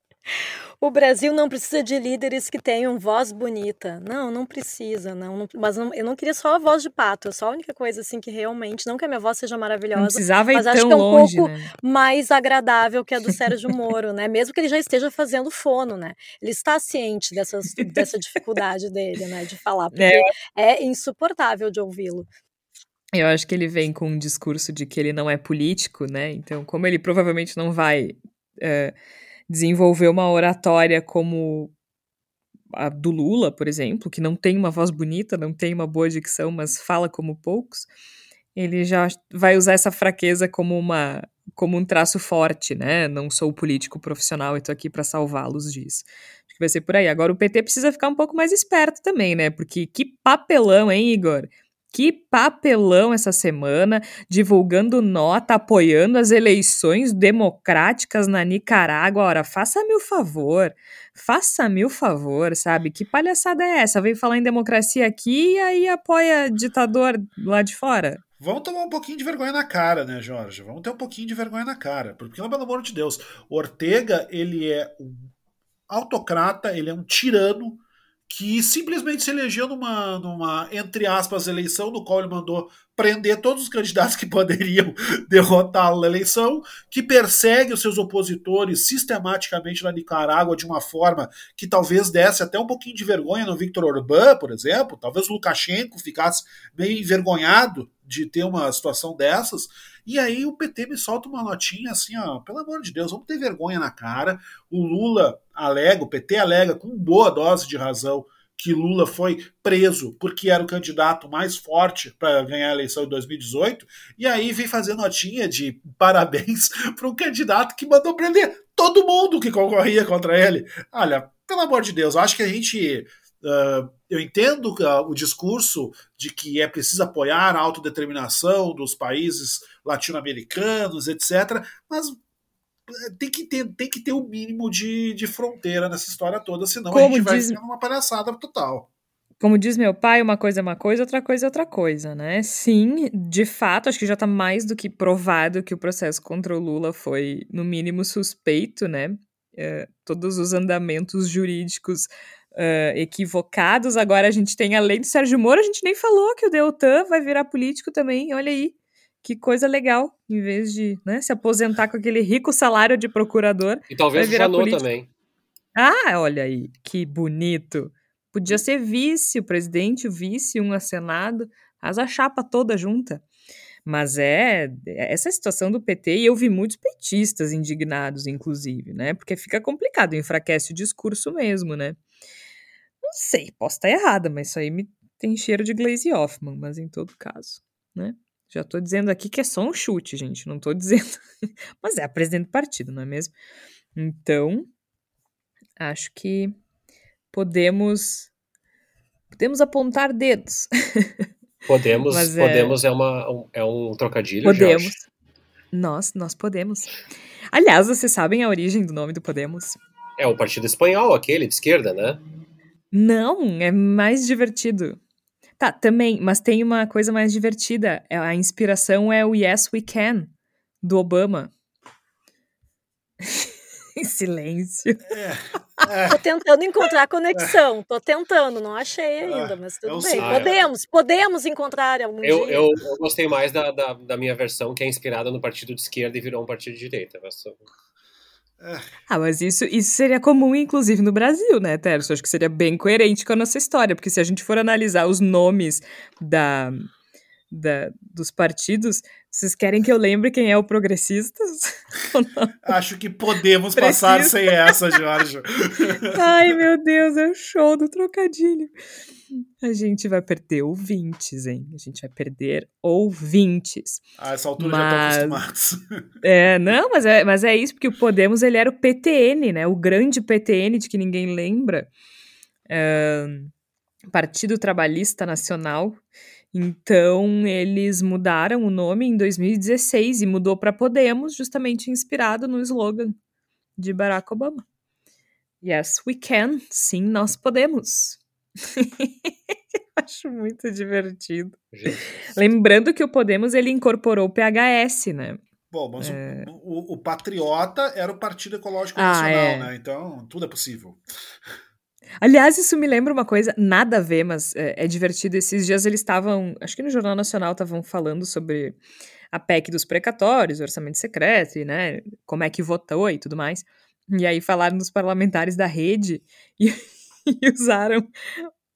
O Brasil não precisa de líderes que tenham voz bonita. Não, não precisa, não. não mas não, eu não queria só a voz de pato. É só a única coisa assim que realmente, não que a minha voz seja maravilhosa, não precisava mas ir acho tão que é um longe, pouco né? mais agradável que a do Sérgio Moro, né? Mesmo que ele já esteja fazendo fono, né? Ele está ciente dessas, dessa dificuldade dele, né? De falar, [LAUGHS] porque é, é insuportável de ouvi-lo. Eu acho que ele vem com um discurso de que ele não é político, né? Então, como ele provavelmente não vai é, desenvolver uma oratória como a do Lula, por exemplo, que não tem uma voz bonita, não tem uma boa dicção, mas fala como poucos, ele já vai usar essa fraqueza como uma como um traço forte, né? Não sou político profissional e tô aqui para salvá-los disso. Acho que vai ser por aí. Agora o PT precisa ficar um pouco mais esperto também, né? Porque que papelão, hein, Igor? Que papelão essa semana, divulgando nota, apoiando as eleições democráticas na Nicarágua. Ora, faça-me o favor, faça-me o favor, sabe? Que palhaçada é essa? Vem falar em democracia aqui e aí apoia ditador lá de fora. Vamos tomar um pouquinho de vergonha na cara, né, Jorge? Vamos ter um pouquinho de vergonha na cara. Porque, pelo amor de Deus, Ortega, ele é um autocrata, ele é um tirano, que simplesmente se elegeu numa, numa, entre aspas, eleição, no qual ele mandou prender todos os candidatos que [LAUGHS] poderiam derrotá-lo na eleição, que persegue os seus opositores sistematicamente na Nicarágua de uma forma que talvez desse até um pouquinho de vergonha no Victor Orbán, por exemplo, talvez o Lukashenko ficasse meio envergonhado de ter uma situação dessas. E aí o PT me solta uma notinha assim, ó, pelo amor de Deus, vamos ter vergonha na cara. O Lula alega, o PT alega com boa dose de razão que Lula foi preso porque era o candidato mais forte para ganhar a eleição em 2018, e aí vem fazer notinha de [LAUGHS] parabéns para um candidato que mandou prender todo mundo que concorria contra ele. Olha, pelo amor de Deus, acho que a gente. Uh, eu entendo uh, o discurso de que é preciso apoiar a autodeterminação dos países latino-americanos, etc., mas tem que ter, tem que ter o um mínimo de, de fronteira nessa história toda, senão Como a gente vai diz... ser uma palhaçada total. Como diz meu pai, uma coisa é uma coisa, outra coisa é outra coisa, né? Sim, de fato, acho que já está mais do que provado que o processo contra o Lula foi, no mínimo, suspeito, né? É, todos os andamentos jurídicos uh, equivocados. Agora a gente tem, além do Sérgio Moro, a gente nem falou que o Deltan vai virar político também, olha aí que coisa legal, em vez de né, se aposentar com aquele rico salário de procurador. E talvez virar Janot também. Ah, olha aí, que bonito. Podia ser vice, o presidente, o vice, um a senado, faz a chapa toda junta. Mas é, é essa situação do PT, e eu vi muitos petistas indignados, inclusive, né? Porque fica complicado, enfraquece o discurso mesmo, né? Não sei, posso estar errada, mas isso aí me tem cheiro de Glaze Hoffman, mas em todo caso, né? Já tô dizendo aqui que é só um chute, gente. Não tô [LAUGHS] dizendo. Mas é a presidente do partido, não é mesmo? Então, acho que podemos. Podemos apontar dedos. [LAUGHS] Podemos, Mas podemos é, é, uma, um, é um trocadilho, Podemos. Jorge. Nós, nós podemos. Aliás, vocês sabem a origem do nome do Podemos? É o partido espanhol, aquele de esquerda, né? Não, é mais divertido. Tá, também, mas tem uma coisa mais divertida. É, a inspiração é o Yes We Can, do Obama. [LAUGHS] em silêncio. É, é. Tô tentando encontrar conexão. Tô tentando, não achei ainda, mas tudo bem. Podemos, podemos encontrar algum eu, dia. Eu, eu gostei mais da, da, da, minha versão, que é inspirada no partido de esquerda e virou um partido de direita. Mas... Ah, mas isso, isso seria comum, inclusive, no Brasil, né, Terço? Acho que seria bem coerente com a nossa história, porque se a gente for analisar os nomes da, da, dos partidos, vocês querem que eu lembre quem é o Progressistas? [LAUGHS] Acho que podemos passar sem essa, Jorge. [LAUGHS] Ai, meu Deus, é o show do trocadilho. A gente vai perder ouvintes, hein? A gente vai perder ouvintes. A essa altura mas... já estão acostumados. [LAUGHS] É, não, mas é, mas é isso, porque o Podemos, ele era o PTN, né? O grande PTN de que ninguém lembra. É... Partido Trabalhista Nacional. Então, eles mudaram o nome em 2016 e mudou para Podemos, justamente inspirado no slogan de Barack Obama. Yes, we can. Sim, nós podemos. [LAUGHS] Acho muito divertido. Lembrando que o Podemos ele incorporou o PHS, né? Bom, mas é... o, o, o, Patriota era o Partido Ecológico ah, Nacional, é. né? Então, tudo é possível. Aliás, isso me lembra uma coisa, nada a ver, mas é, é divertido. Esses dias eles estavam, acho que no Jornal Nacional estavam falando sobre a PEC dos precatórios, orçamento secreto, e, né, como é que votou e tudo mais. E aí falaram dos parlamentares da rede [LAUGHS] e, e [LAUGHS] usaram.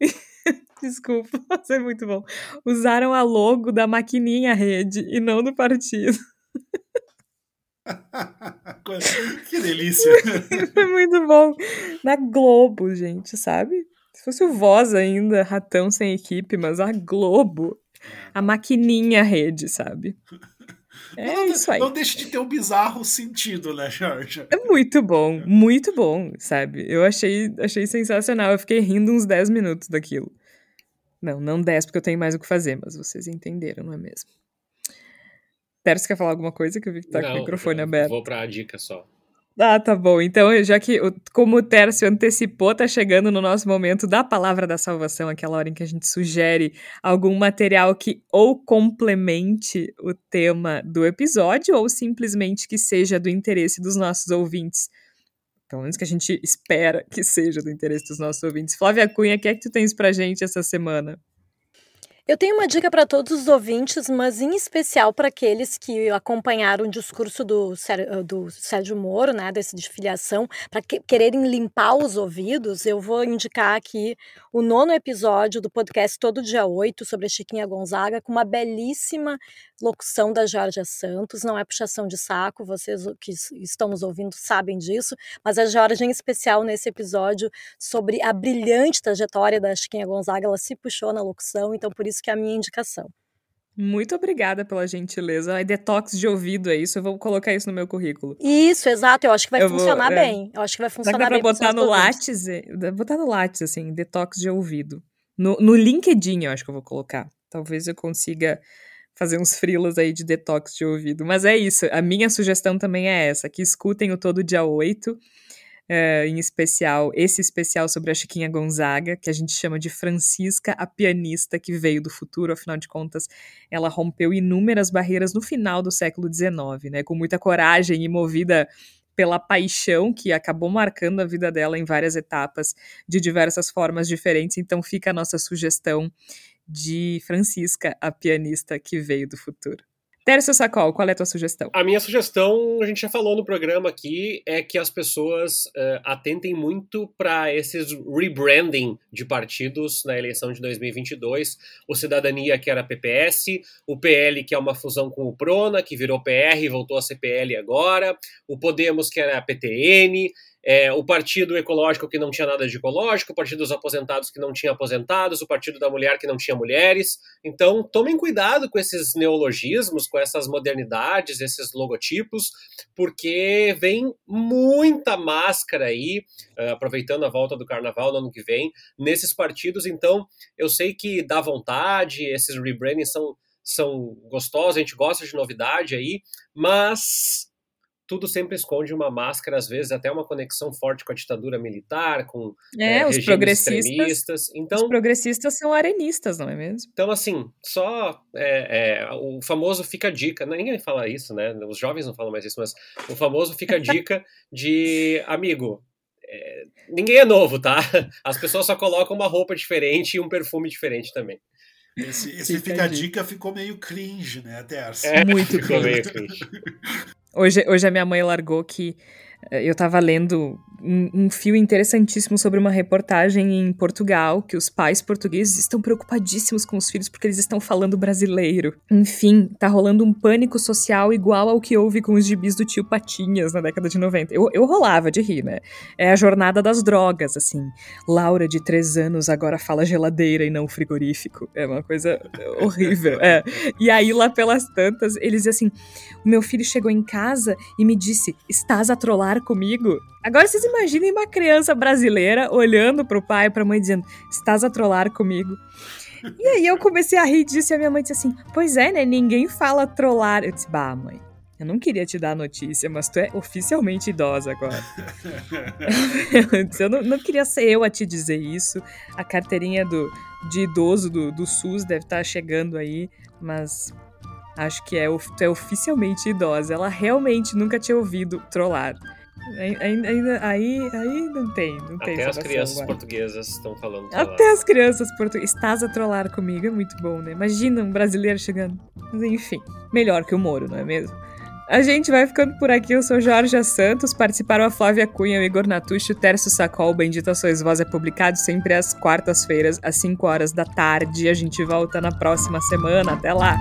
[LAUGHS] Desculpa, mas é muito bom. Usaram a logo da maquininha rede e não do partido. [LAUGHS] que delícia! Foi muito bom. Na Globo, gente, sabe? Se fosse o Voz ainda, ratão sem equipe, mas a Globo, a maquininha rede, sabe? É não, isso aí. Não deixe de ter um bizarro sentido, né, Jorge? É muito bom, muito bom, sabe? Eu achei, achei sensacional. Eu fiquei rindo uns 10 minutos daquilo. Não, não 10, porque eu tenho mais o que fazer, mas vocês entenderam, não é mesmo? Tércio quer falar alguma coisa que eu vi que tá não, com o microfone aberto? Vou pra dica só. Ah, tá bom. Então, já que, como o Tércio antecipou, tá chegando no nosso momento da palavra da salvação, aquela hora em que a gente sugere algum material que ou complemente o tema do episódio, ou simplesmente que seja do interesse dos nossos ouvintes. Pelo menos que a gente espera que seja do interesse dos nossos ouvintes. Flávia Cunha, o que é que tu tens pra gente essa semana? Eu tenho uma dica para todos os ouvintes, mas em especial para aqueles que acompanharam o discurso do, do Sérgio Moro, né, desse de filiação, para que, quererem limpar os ouvidos, eu vou indicar aqui o nono episódio do podcast Todo Dia 8 sobre a Chiquinha Gonzaga, com uma belíssima locução da Georgia Santos. Não é puxação de saco, vocês que estão nos ouvindo sabem disso, mas a Georgia, em especial nesse episódio, sobre a brilhante trajetória da Chiquinha Gonzaga, ela se puxou na locução, então por isso isso que é a minha indicação. Muito obrigada pela gentileza. É detox de ouvido, é isso? Eu vou colocar isso no meu currículo. Isso, exato. Eu acho que vai eu funcionar vou, é. bem. Eu acho que vai funcionar Será que dá pra botar no Lattes? Botar no Lattes, assim, detox de ouvido. No, no LinkedIn, eu acho que eu vou colocar. Talvez eu consiga fazer uns frilas aí de detox de ouvido. Mas é isso. A minha sugestão também é essa: que escutem o Todo Dia 8 uh, em especial, esse especial sobre a Chiquinha Gonzaga, que a gente chama de Francisca, a pianista que veio do futuro, afinal de contas, ela rompeu inúmeras barreiras no final do século XIX, né, com muita coragem e movida pela paixão que acabou marcando a vida dela em várias etapas, de diversas formas diferentes. Então fica a nossa sugestão de Francisca, a pianista que veio do futuro. Tércio Sacol, qual é a tua sugestão? A minha sugestão, a gente já falou no programa aqui, é que as pessoas uh, atentem muito para esses rebranding de partidos na eleição de 2022. O Cidadania, que era PPS, o PL, que é uma fusão com o Prona, que virou PR e voltou a ser PL agora, o Podemos, que era PTN, é, o Partido Ecológico que não tinha nada de ecológico, o Partido dos Aposentados que não tinha aposentados, o Partido da Mulher que não tinha mulheres. Então, tomem cuidado com esses neologismos, com essas modernidades, esses logotipos, porque vem muita máscara aí, uh, aproveitando a volta do carnaval no ano que vem, nesses partidos. Então, eu sei que dá vontade, esses rebranding são, são gostosos, a gente gosta de novidade aí, mas tudo sempre esconde uma máscara, às vezes até uma conexão forte com a ditadura militar, com é, é, os progressistas. Então, os progressistas são arenistas, não é mesmo? Então, assim, só é, é, o famoso fica a dica, ninguém fala isso, né? Os jovens não falam mais isso, mas o famoso fica a dica de amigo. É, ninguém é novo, tá? As pessoas só colocam uma roupa diferente e um perfume diferente também. Esse, esse fica, fica a dica ficou meio cringe, né, Terça? É, Muito cringe. cringe. Hoje, hoje a minha mãe largou que eu estava lendo um, um, fio interessantíssimo sobre uma reportagem em Portugal, que os pais portugueses estão preocupadíssimos com os filhos porque eles estão falando brasileiro. Enfim, tá rolando um pânico social igual ao que houve com os gibis do tio Patinhas na década de 90. Eu, eu rolava de rir, né? É a jornada das drogas, assim. Laura, de três anos, agora fala geladeira e não frigorífico. É uma coisa horrível. É. E aí, lá pelas tantas, eles assim: o meu filho chegou em casa e me disse: estás a trollar comigo? Agora vocês imaginem uma criança brasileira olhando pro pai e pra mãe dizendo: Estás a trollar comigo? E aí eu comecei a rir disso e a minha mãe disse assim: Pois é, né? Ninguém fala trollar. Eu disse: Bah, mãe. Eu não queria te dar a notícia, mas tu é oficialmente idosa agora. [LAUGHS] eu não, não, queria ser eu a te dizer isso. A carteirinha do, de idoso do, do SUS deve estar tá chegando aí, mas acho que é, tu é oficialmente idosa. Ela realmente nunca tinha ouvido trollar. Aí, aí, aí, aí não tem, não tem Até as crianças agora. portuguesas estão falando. Trollar. Até as crianças portuguesas. Estás a trollar comigo, é muito bom, né? Imagina um brasileiro chegando. Mas enfim, melhor que o Moro, não é mesmo? A gente vai ficando por aqui. Eu sou Jorge Santos. Participaram a Flávia Cunha, o Igor Natucci, o Tércio Sacol. Bendita Sois Voz é publicado sempre às quartas-feiras, às 5 horas da tarde. A gente volta na próxima semana. Até lá!